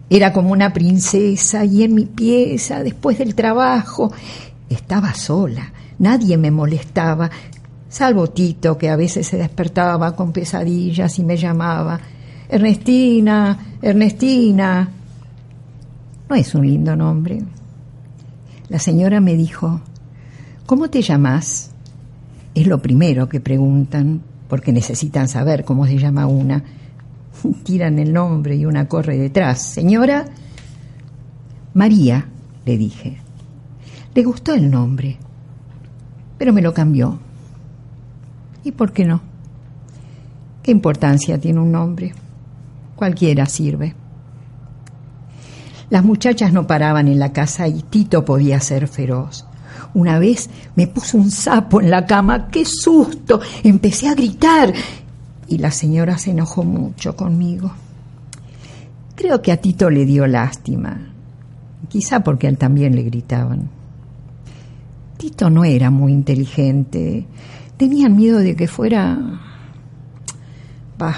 Era como una princesa y en mi pieza, después del trabajo, estaba sola, nadie me molestaba, salvo Tito, que a veces se despertaba con pesadillas y me llamaba, Ernestina, Ernestina. No es un lindo nombre. La señora me dijo, ¿cómo te llamas? Es lo primero que preguntan, porque necesitan saber cómo se llama una. Tiran el nombre y una corre detrás. Señora, María, le dije. Le gustó el nombre, pero me lo cambió. ¿Y por qué no? ¿Qué importancia tiene un nombre? Cualquiera sirve. Las muchachas no paraban en la casa y Tito podía ser feroz. Una vez me puso un sapo en la cama, ¡qué susto! Empecé a gritar y la señora se enojó mucho conmigo. Creo que a Tito le dio lástima, quizá porque a él también le gritaban. Tito no era muy inteligente, tenían miedo de que fuera... Bah.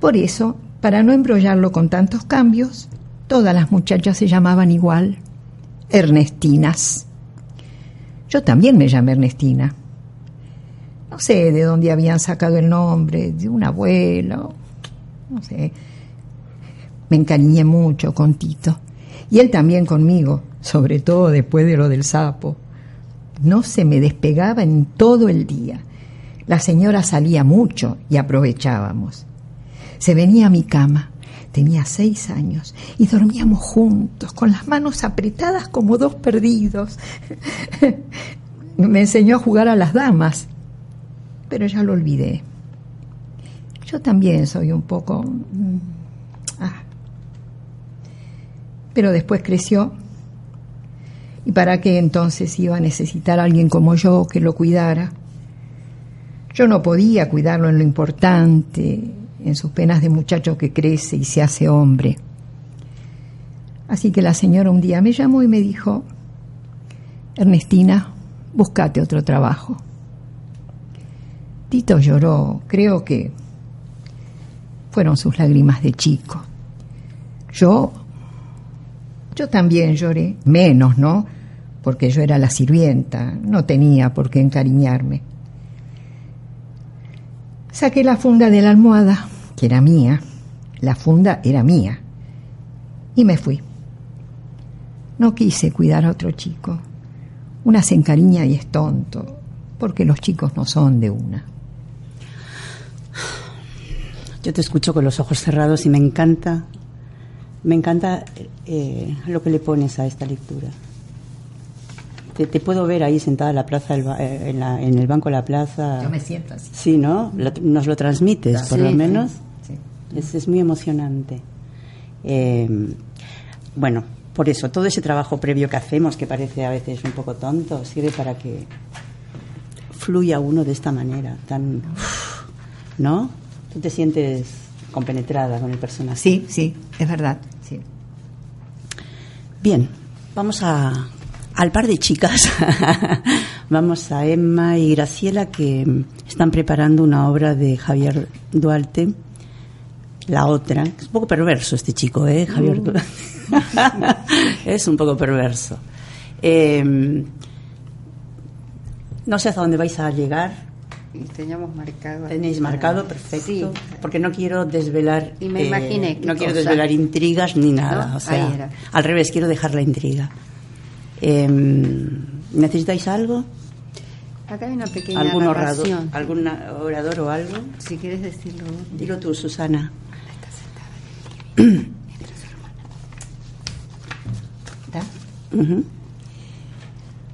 Por eso, para no embrollarlo con tantos cambios, todas las muchachas se llamaban igual, Ernestinas. Yo también me llamé Ernestina. No sé de dónde habían sacado el nombre, de un abuelo, no sé. Me encariñé mucho con Tito y él también conmigo, sobre todo después de lo del sapo. No se me despegaba en todo el día. La señora salía mucho y aprovechábamos. Se venía a mi cama, tenía seis años, y dormíamos juntos, con las manos apretadas como dos perdidos. me enseñó a jugar a las damas, pero ya lo olvidé. Yo también soy un poco... mm, ah. Pero después creció. ¿Y para qué entonces iba a necesitar a alguien como yo que lo cuidara? Yo no podía cuidarlo en lo importante, en sus penas de muchacho que crece y se hace hombre. Así que la señora un día me llamó y me dijo, Ernestina, búscate otro trabajo. Tito lloró, creo que fueron sus lágrimas de chico. Yo, yo también lloré, menos, ¿no? Porque yo era la sirvienta, no tenía por qué encariñarme. Saqué la funda de la almohada, que era mía, la funda era mía, y me fui. No quise cuidar a otro chico. Una se encariña y es tonto, porque los chicos no son de una.
Yo te escucho con los ojos cerrados y me encanta, me encanta eh, lo que le pones a esta lectura. Te, puedo ver ahí sentada en la plaza, eh, en, el banco de la plaza.
Yo me siento así.
Sí, ¿no? nos lo transmites, por lo menos. Es, es, muy emocionante. Eh, bueno, por eso, todo ese trabajo previo que hacemos, que parece a veces un poco tonto, sirve para que fluya uno de esta manera, tan. ¿No? Tú te sientes compenetrada con el personaje.
Sí, sí, es verdad.
Bien, vamos a, al par de chicas. vamos a Emma y Graciela que están preparando una obra de Javier Duarte. La otra, es un poco perverso este chico, ¿eh? Javier uh. Duarte. es un poco perverso. Em, no sé hasta dónde vais a llegar
teníamos marcado.
Tenéis marcado, perfecto. Porque no quiero desvelar.
Y me eh, imaginé.
No quiero desvelar intrigas ni nada. O sea, al revés, quiero dejar la intriga. Em, ¿Necesitáis algo?
Acá hay una pequeña
¿Algún orador, ¿Algún orador o algo?
Si quieres decirlo.
Dilo tú, Susana.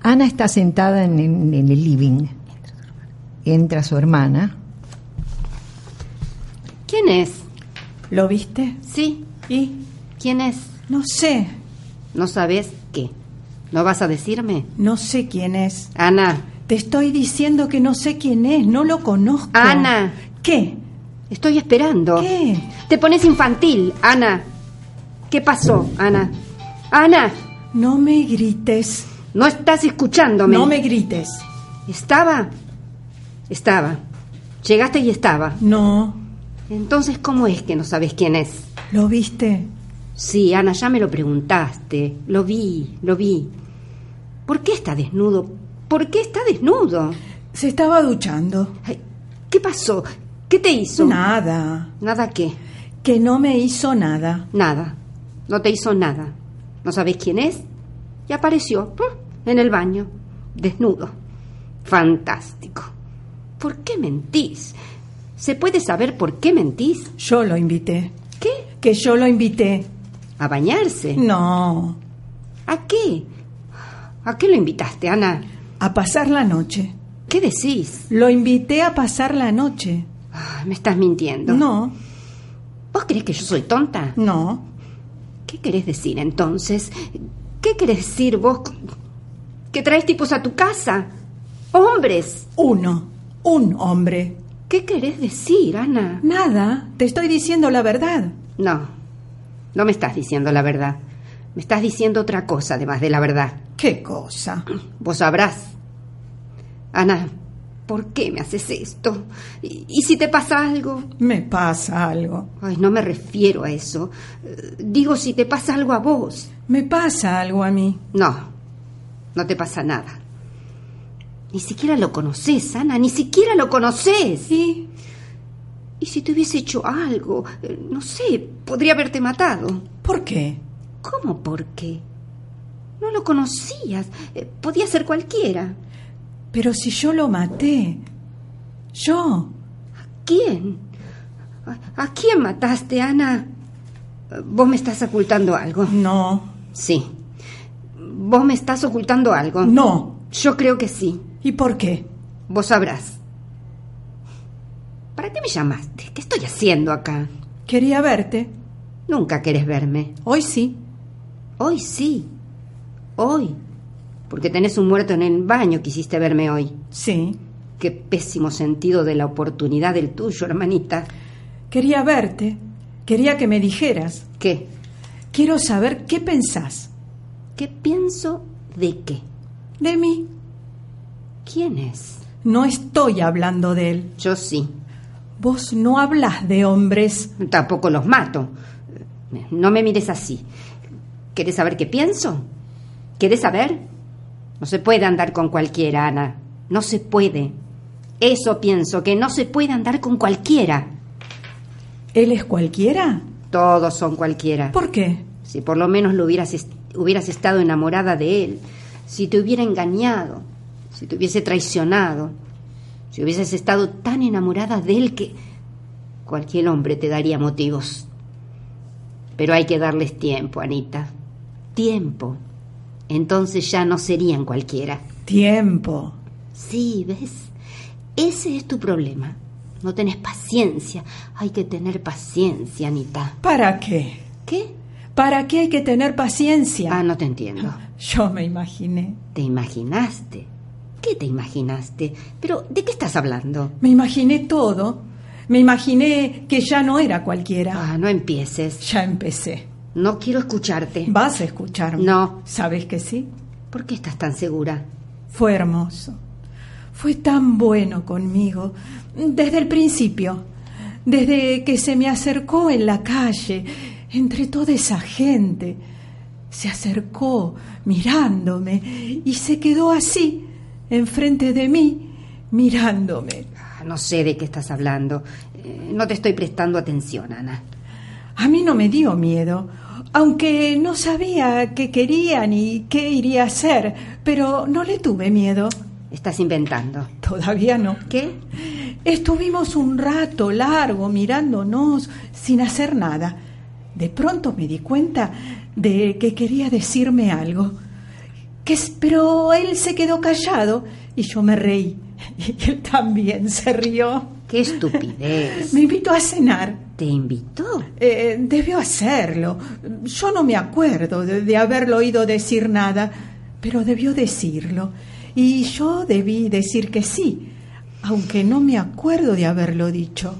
Ana está sentada en, en el living entra su hermana.
¿Quién es?
¿Lo viste?
Sí.
¿Y?
¿Quién es?
No sé.
¿No sabes qué? ¿No vas a decirme?
No sé quién es.
Ana.
Te estoy diciendo que no sé quién es, no lo conozco.
Ana.
¿Qué?
Estoy esperando.
¿Qué?
Te pones infantil, Ana. ¿Qué pasó, Ana? Ana.
No me grites.
No estás escuchándome.
No me grites.
Estaba estaba. Llegaste y estaba.
No.
Entonces, ¿cómo es que no sabes quién es?
¿Lo viste?
Sí, Ana, ya me lo preguntaste. Lo vi, lo vi. ¿Por qué está desnudo? ¿Por qué está desnudo?
Se estaba duchando.
¿Qué pasó? ¿Qué te hizo?
Nada.
¿Nada qué?
Que no me hizo nada.
Nada. No te hizo nada. ¿No sabes quién es? Y apareció en el baño, desnudo. Fantástico. ¿Por qué mentís? ¿Se puede saber por qué mentís?
Yo lo invité.
¿Qué?
Que yo lo invité.
¿A bañarse?
No.
¿A qué? ¿A qué lo invitaste, Ana?
A pasar la noche.
¿Qué decís?
Lo invité a pasar la noche.
me estás mintiendo.
No.
¿Vos crees que yo soy tonta?
No.
¿Qué querés decir entonces? ¿Qué querés decir vos? ¿Que traes tipos a tu casa? Hombres.
Uno un hombre.
¿Qué querés decir, Ana?
Nada, te estoy diciendo la verdad.
No, no me estás diciendo la verdad. Me estás diciendo otra cosa además de la verdad.
¿Qué cosa?
Vos sabrás. Ana, ¿por qué me haces esto? ¿Y, si te pasa algo?
Me pasa algo.
Ay, no me refiero a eso. Digo si te pasa algo a vos.
Me pasa algo a mí.
No, no te pasa nada. Ni siquiera lo conoces, Ana, ni siquiera lo conoces.
Sí.
¿Y si te hubiese hecho algo? Eh, no sé, podría haberte matado.
¿Por qué?
¿Cómo por qué? No lo conocías. Eh, podía ser cualquiera.
Pero si yo lo maté. Yo.
¿A quién? ¿A, ¿A quién mataste, Ana? Vos me estás ocultando algo.
No.
Sí. Vos me estás ocultando algo.
No.
Yo creo que sí.
¿Y por qué?
Vos sabrás. ¿Para qué me llamaste? ¿Qué estoy haciendo acá?
Quería verte.
Nunca querés verme.
Hoy sí.
Hoy sí. Hoy. Porque tenés un muerto en el baño, quisiste verme hoy.
Sí.
Qué pésimo sentido de la oportunidad del tuyo, hermanita.
Quería verte, quería que me dijeras.
¿Qué?
Quiero saber qué pensás.
¿Qué pienso de qué?
De mí.
¿Quién es?
No estoy hablando de él.
Yo sí.
Vos no hablas de hombres.
Tampoco los mato. No me mires así. ¿Querés saber qué pienso? ¿Querés saber? No se puede andar con cualquiera, Ana. No se puede. Eso pienso, que no se puede andar con cualquiera.
¿Él es cualquiera?
Todos son cualquiera.
¿Por qué?
Si por lo menos lo hubieras, est- hubieras estado enamorada de él, si te hubiera engañado, si te hubiese traicionado, si hubieses estado tan enamorada de él que cualquier hombre te daría motivos. Pero hay que darles tiempo, Anita. Tiempo. Entonces ya no serían cualquiera.
Tiempo.
Sí, ¿ves? Ese es tu problema. No tenés paciencia. Hay que tener paciencia, Anita.
¿Para qué?
¿Qué?
¿Para qué hay que tener paciencia?
Ah, no te entiendo.
Yo me imaginé.
¿Te imaginaste? ¿Qué te imaginaste? Pero, ¿de qué estás hablando?
Me imaginé todo. Me imaginé que ya no era cualquiera.
Ah, no empieces.
Ya empecé.
No quiero escucharte.
¿Vas a escucharme?
No.
¿Sabes que sí?
¿Por qué estás tan segura?
Fue hermoso. Fue tan bueno conmigo. Desde el principio. Desde que se me acercó en la calle, entre toda esa gente. Se acercó mirándome y se quedó así, enfrente de mí, mirándome.
Ah, No sé de qué estás hablando. Eh, no te estoy prestando atención, Ana.
A mí no me dio miedo, aunque no sabía qué quería ni qué iría a hacer, pero no le tuve miedo.
Estás inventando.
Todavía no.
¿Qué?
Estuvimos un rato largo mirándonos sin hacer nada. De pronto me di cuenta de que quería decirme algo. Que, es- pero él se quedó callado y yo me reí. Y él también se rió.
¡Qué estupidez!
Me invitó a cenar.
¿Te invitó?
Eh, debió hacerlo. Yo no me acuerdo de, de haberlo oído decir nada, pero debió decirlo. Y yo debí decir que sí, aunque no me acuerdo de haberlo dicho.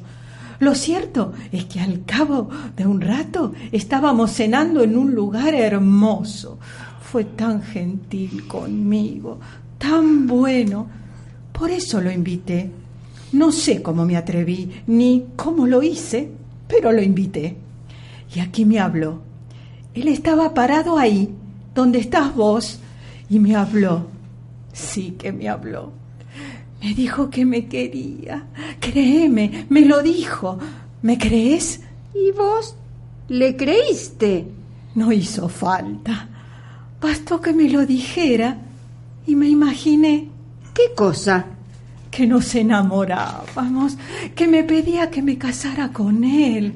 Lo cierto es que al cabo de un rato estábamos cenando en un lugar hermoso. Fue tan gentil conmigo, tan bueno. Por eso lo invité. No sé cómo me atreví, ni cómo lo hice, pero lo invité. Y aquí me habló. Él estaba parado ahí, donde estás vos, y me habló. Sí que me habló. Me dijo que me quería. Créeme, me lo dijo. ¿Me crees?
¿Y vos le creíste?
No hizo falta. Bastó que me lo dijera y me imaginé
¿Qué cosa?
que nos enamorábamos, que me pedía que me casara con él.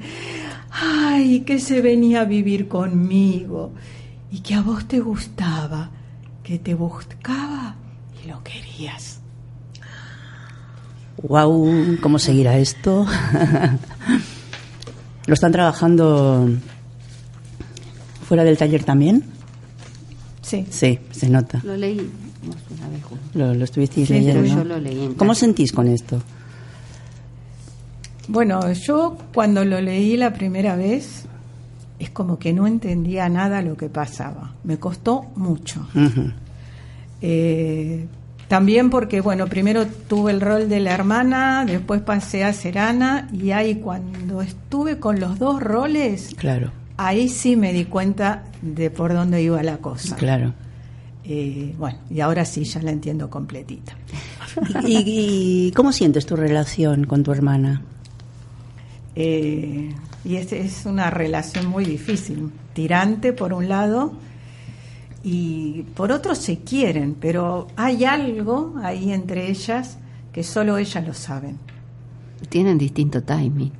Ay, que se venía a vivir conmigo y que a vos te gustaba, que te buscaba y lo querías.
Wow, ¿cómo seguirá esto? ¿Lo están trabajando fuera del taller también?
Sí.
Sí, se nota.
Lo leí una vez juntos.
Lo, lo estuvisteis
Sí,
leyendo.
pero yo lo leí en
¿Cómo
casa.
sentís con esto?
Bueno, yo cuando lo leí la primera vez es como que no entendía nada lo que pasaba. Me costó mucho. Eh, también porque, bueno, primero tuve el rol de la hermana, después pasé a ser Ana, y ahí cuando estuve con los dos roles,
Claro,
ahí sí me di cuenta de por dónde iba la cosa.
claro.
Eh, bueno, y ahora sí ya la entiendo completita.
¿Y, cómo sientes tu relación con tu hermana?
Eh, y es, es una relación muy difícil, tirante por un lado y por otro se quieren, pero hay algo ahí entre ellas que solo ellas lo saben.
Tienen distinto timing.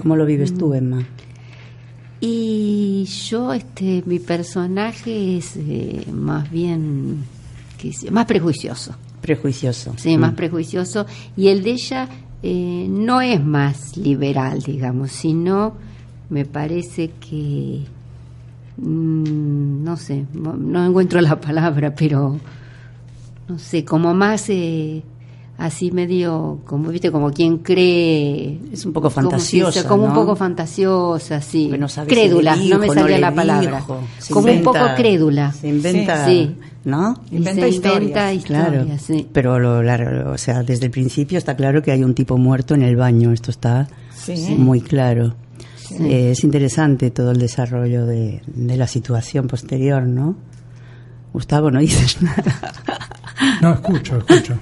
¿Cómo lo vives tú, Emma?
Y yo, este, mi personaje es eh, más bien, qué sé, más prejuicioso.
Prejuicioso.
Sí, más
Mm.
prejuicioso. Y el de ella eh, no es más liberal, digamos, sino me parece que, mm, no sé, no, no encuentro la palabra, pero, no sé, como más eh, así medio, como viste, como quien cree.
Es un poco
como si-
fantasiosa,
Como un
¿no?
poco fantasiosa, sí. Crédula,
si
no me salía la palabra.
dijo.
Como un poco crédula.
Se inventa,
Sí.
¿no?
Inventa
se
historias.
inventa
Claro,
sí.
pero lo, la- o sea, desde el principio está claro que hay un tipo muerto en el baño, esto está
Sí.
muy claro. Eh, es interesante todo el desarrollo de, de la situación posterior, ¿no? Gustavo, no dices nada.
No, escucho, escucho.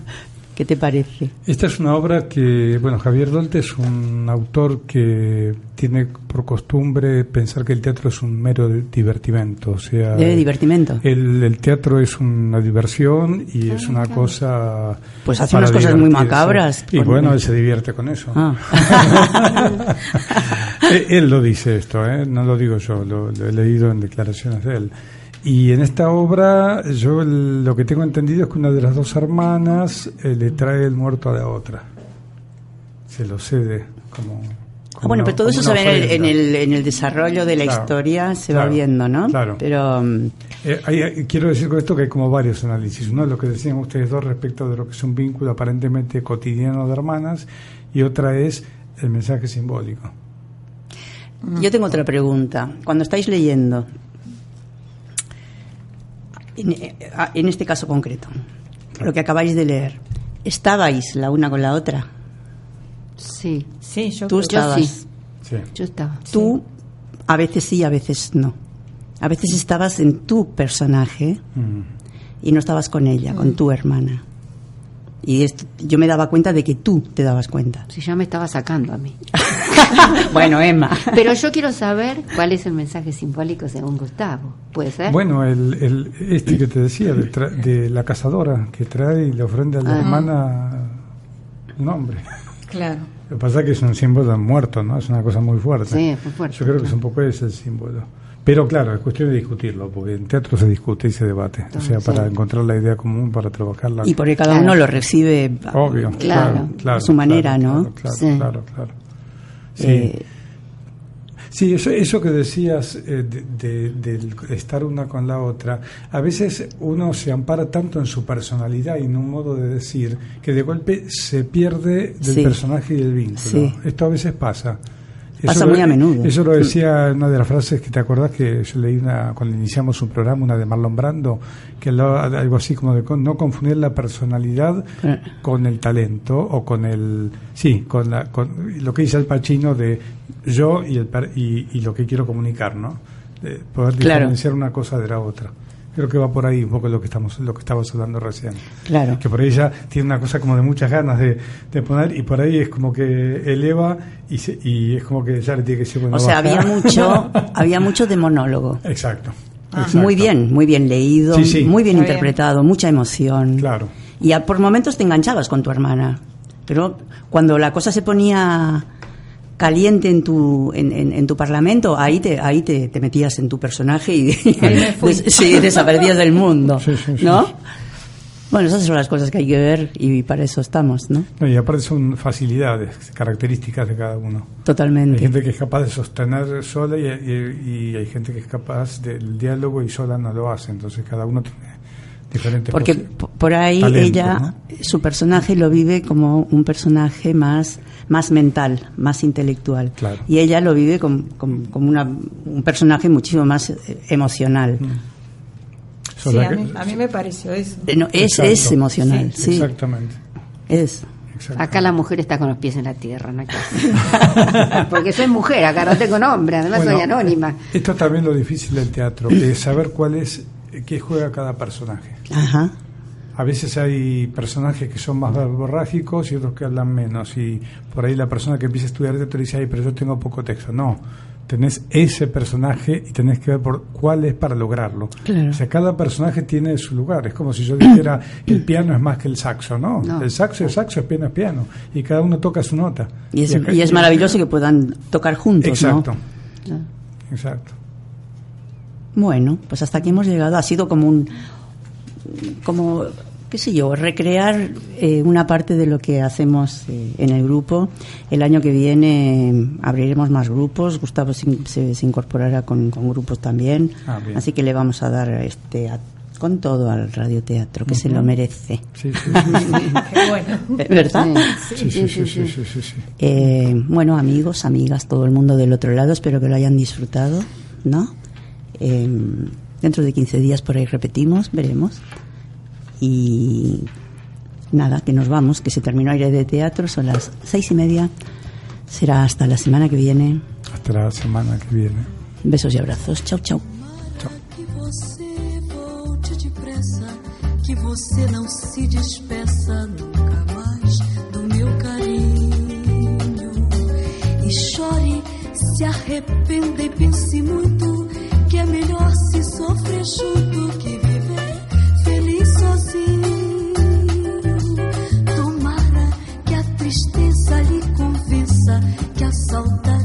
¿Qué te parece?
Esta es una obra que, bueno, Javier Dolte es un autor que tiene por costumbre pensar que el teatro es un mero divertimento, o sea,
¿De divertimento?
el, el teatro es una diversión y es una cosa...
Pues hace
para
unas cosas muy macabras.
Y bueno, él se divierte con eso.
Ah.
Eh, él lo dice esto, ¿eh? no lo digo yo, lo, lo he leído en declaraciones de él. Y en esta obra, yo el- lo que tengo entendido es que una de las dos hermanas eh, le trae el muerto a la otra. Se lo cede como.
Ah,
como
bueno,
una-
pero todo eso se ve en el, en el, desarrollo de la
Claro,
historia, se va viendo, ¿no?
claro.
Pero mm,
Eh, hay- quiero decir con esto que hay como varios análisis. Uno es lo que decían ustedes dos respecto de lo que es un vínculo aparentemente cotidiano de hermanas, y otra es el mensaje simbólico.
yo tengo otra pregunta. Cuando estáis leyendo, en, eh, en este caso concreto, lo que acabáis de leer, ¿estabais la una con la otra?
Sí,
Sí, yo
Tú
creo-
yo
estabas.
sí.
Sí.
yo estaba.
Tú, a veces sí, a veces no. A veces estabas en tu personaje
Mm.
y no estabas con ella, con tu hermana. Y esto, yo me daba cuenta de que tú te dabas cuenta.
Si ya me estaba sacando a mí.
bueno, Emma.
Pero yo quiero saber cuál es el mensaje simbólico según Gustavo. ¿Puede ser?
Bueno, el, el- este que te decía, de, tra- de la cazadora, que trae y le ofrenda a la
Ah.
hermana un hombre.
Claro.
Lo que pasa es que es un símbolo muerto, ¿no? Es una cosa muy fuerte.
Sí, es muy fuerte,
Yo creo que es un poco ese el símbolo. Pero claro, es cuestión de discutirlo, porque en teatro se discute y se debate. O sea, para encontrar la idea común, para trabajarla.
Y porque cada
Claro.
uno lo recibe
Obvio,
Claro.
claro, claro.
a su manera,
claro,
¿no?
Claro, claro,
Sí.
claro, claro. Sí.
Eh,
Sí, eso, eso que decías eh, de, estar una con la otra, a veces uno se ampara tanto en su personalidad y en un modo de decir que de golpe se pierde del
Sí.
personaje y del vínculo.
Sí.
Esto a veces pasa.
Pasa
lo-
muy a menudo.
Eso lo decía una de las frases que te acordás que yo leí una, cuando iniciamos un programa, una de Marlon Brando, que hablaba algo así como de no confundir la personalidad
Eh.
con el talento o con el sí con, la, con lo que dice el Pacino de yo y, el, y, y lo que quiero comunicar no De poder
Claro.
diferenciar una cosa de la otra creo que va por ahí un poco lo que estamos lo que estabas hablando recién
claro.
que por ahí ya tiene una cosa como de muchas ganas de, de poner y por ahí es como que eleva y, se- y es como que ya le tiene que decir bueno,
O sea,
baja.
había mucho, había mucho de monólogo.
exacto,
Muy
exacto.
bien, muy bien leído,
Sí, sí.
muy bien. interpretado, mucha emoción.
claro
Y a- por momentos te enganchabas con tu hermana. Pero cuando la cosa se ponía caliente en tu en, en- en tu parlamento, ahí te ahí te, te metías en tu personaje y
me fui.
des- sí, desaparecías del mundo,
Sí, sí, sí,
¿no?
sí.
Bueno, esas son las cosas que hay que ver y para eso estamos, ¿no?
No, y aparte son facilidades características de cada uno Hay
Totalmente.
gente que es capaz de sostener sola y, y- y hay gente que es capaz del diálogo y sola no lo hace. Entonces cada uno tiene diferentes
Porque
posi-
p- por ahí ella,
¿no?
su personaje lo vive como un personaje más, más mental, más intelectual.
Claro.
Y ella lo vive com- com- como una, un personaje muchísimo más eh, emocional.
Sí,
Sola
a, mí, a mí me pareció eso.
Eh, no, es,
Exacto.
es emocional, sí.
Exactamente.
Es.
Acá la mujer está con los pies en la tierra, no. Porque soy mujer, acá no tengo nombre, además
Bueno,
soy anónima.
Esto es también lo difícil del teatro, que es saber cuál es, qué juega cada personaje.
Ajá.
A veces hay personajes que son más verborrágicos y otros que hablan menos. Y por ahí la persona que empieza a estudiar teatro dice, ay, pero yo tengo poco texto. No, tenés ese personaje y tenés que ver por cuál es para lograrlo.
Claro.
O sea, cada personaje tiene su lugar. Es como si yo dijera, el piano es más que el saxo. No,
No.
el saxo es saxo, el piano es piano. Y cada uno toca su nota.
Y es,
acá-
y es maravilloso que puedan tocar juntos,
Exacto,
¿no?
exacto.
Bueno, pues hasta aquí hemos llegado. Ha sido como un, como, qué sé yo, recrear eh, una parte de lo que hacemos eh, en el grupo. El año que viene eh, abriremos más grupos. Gustavo se, se- se incorporará con, con grupos también.
Ah.
Así que le vamos a dar este a, con todo al radioteatro, que se lo merece.
Sí, sí,
bueno.
¿Verdad?
sí, sí, sí, sí, sí, sí, sí.
Eh, bueno, amigos, amigas, todo el mundo del otro lado, espero que lo hayan disfrutado, ¿no? Eh, dentro de 15 días por ahí repetimos, veremos. Y nada, que nos vamos, que se terminó aire de teatro, son las seis y media. Será hasta la semana que viene.
Hasta la semana que viene.
Besos y abrazos. Chau, chau.
Que você volte depressa, que você não se despeça nunca mais do meu carinho. E chore, se arrependa e pense muito, que é melhor se sofrer junto que viver feliz sozinho. Tomara que a tristeza lhe convença que a saudade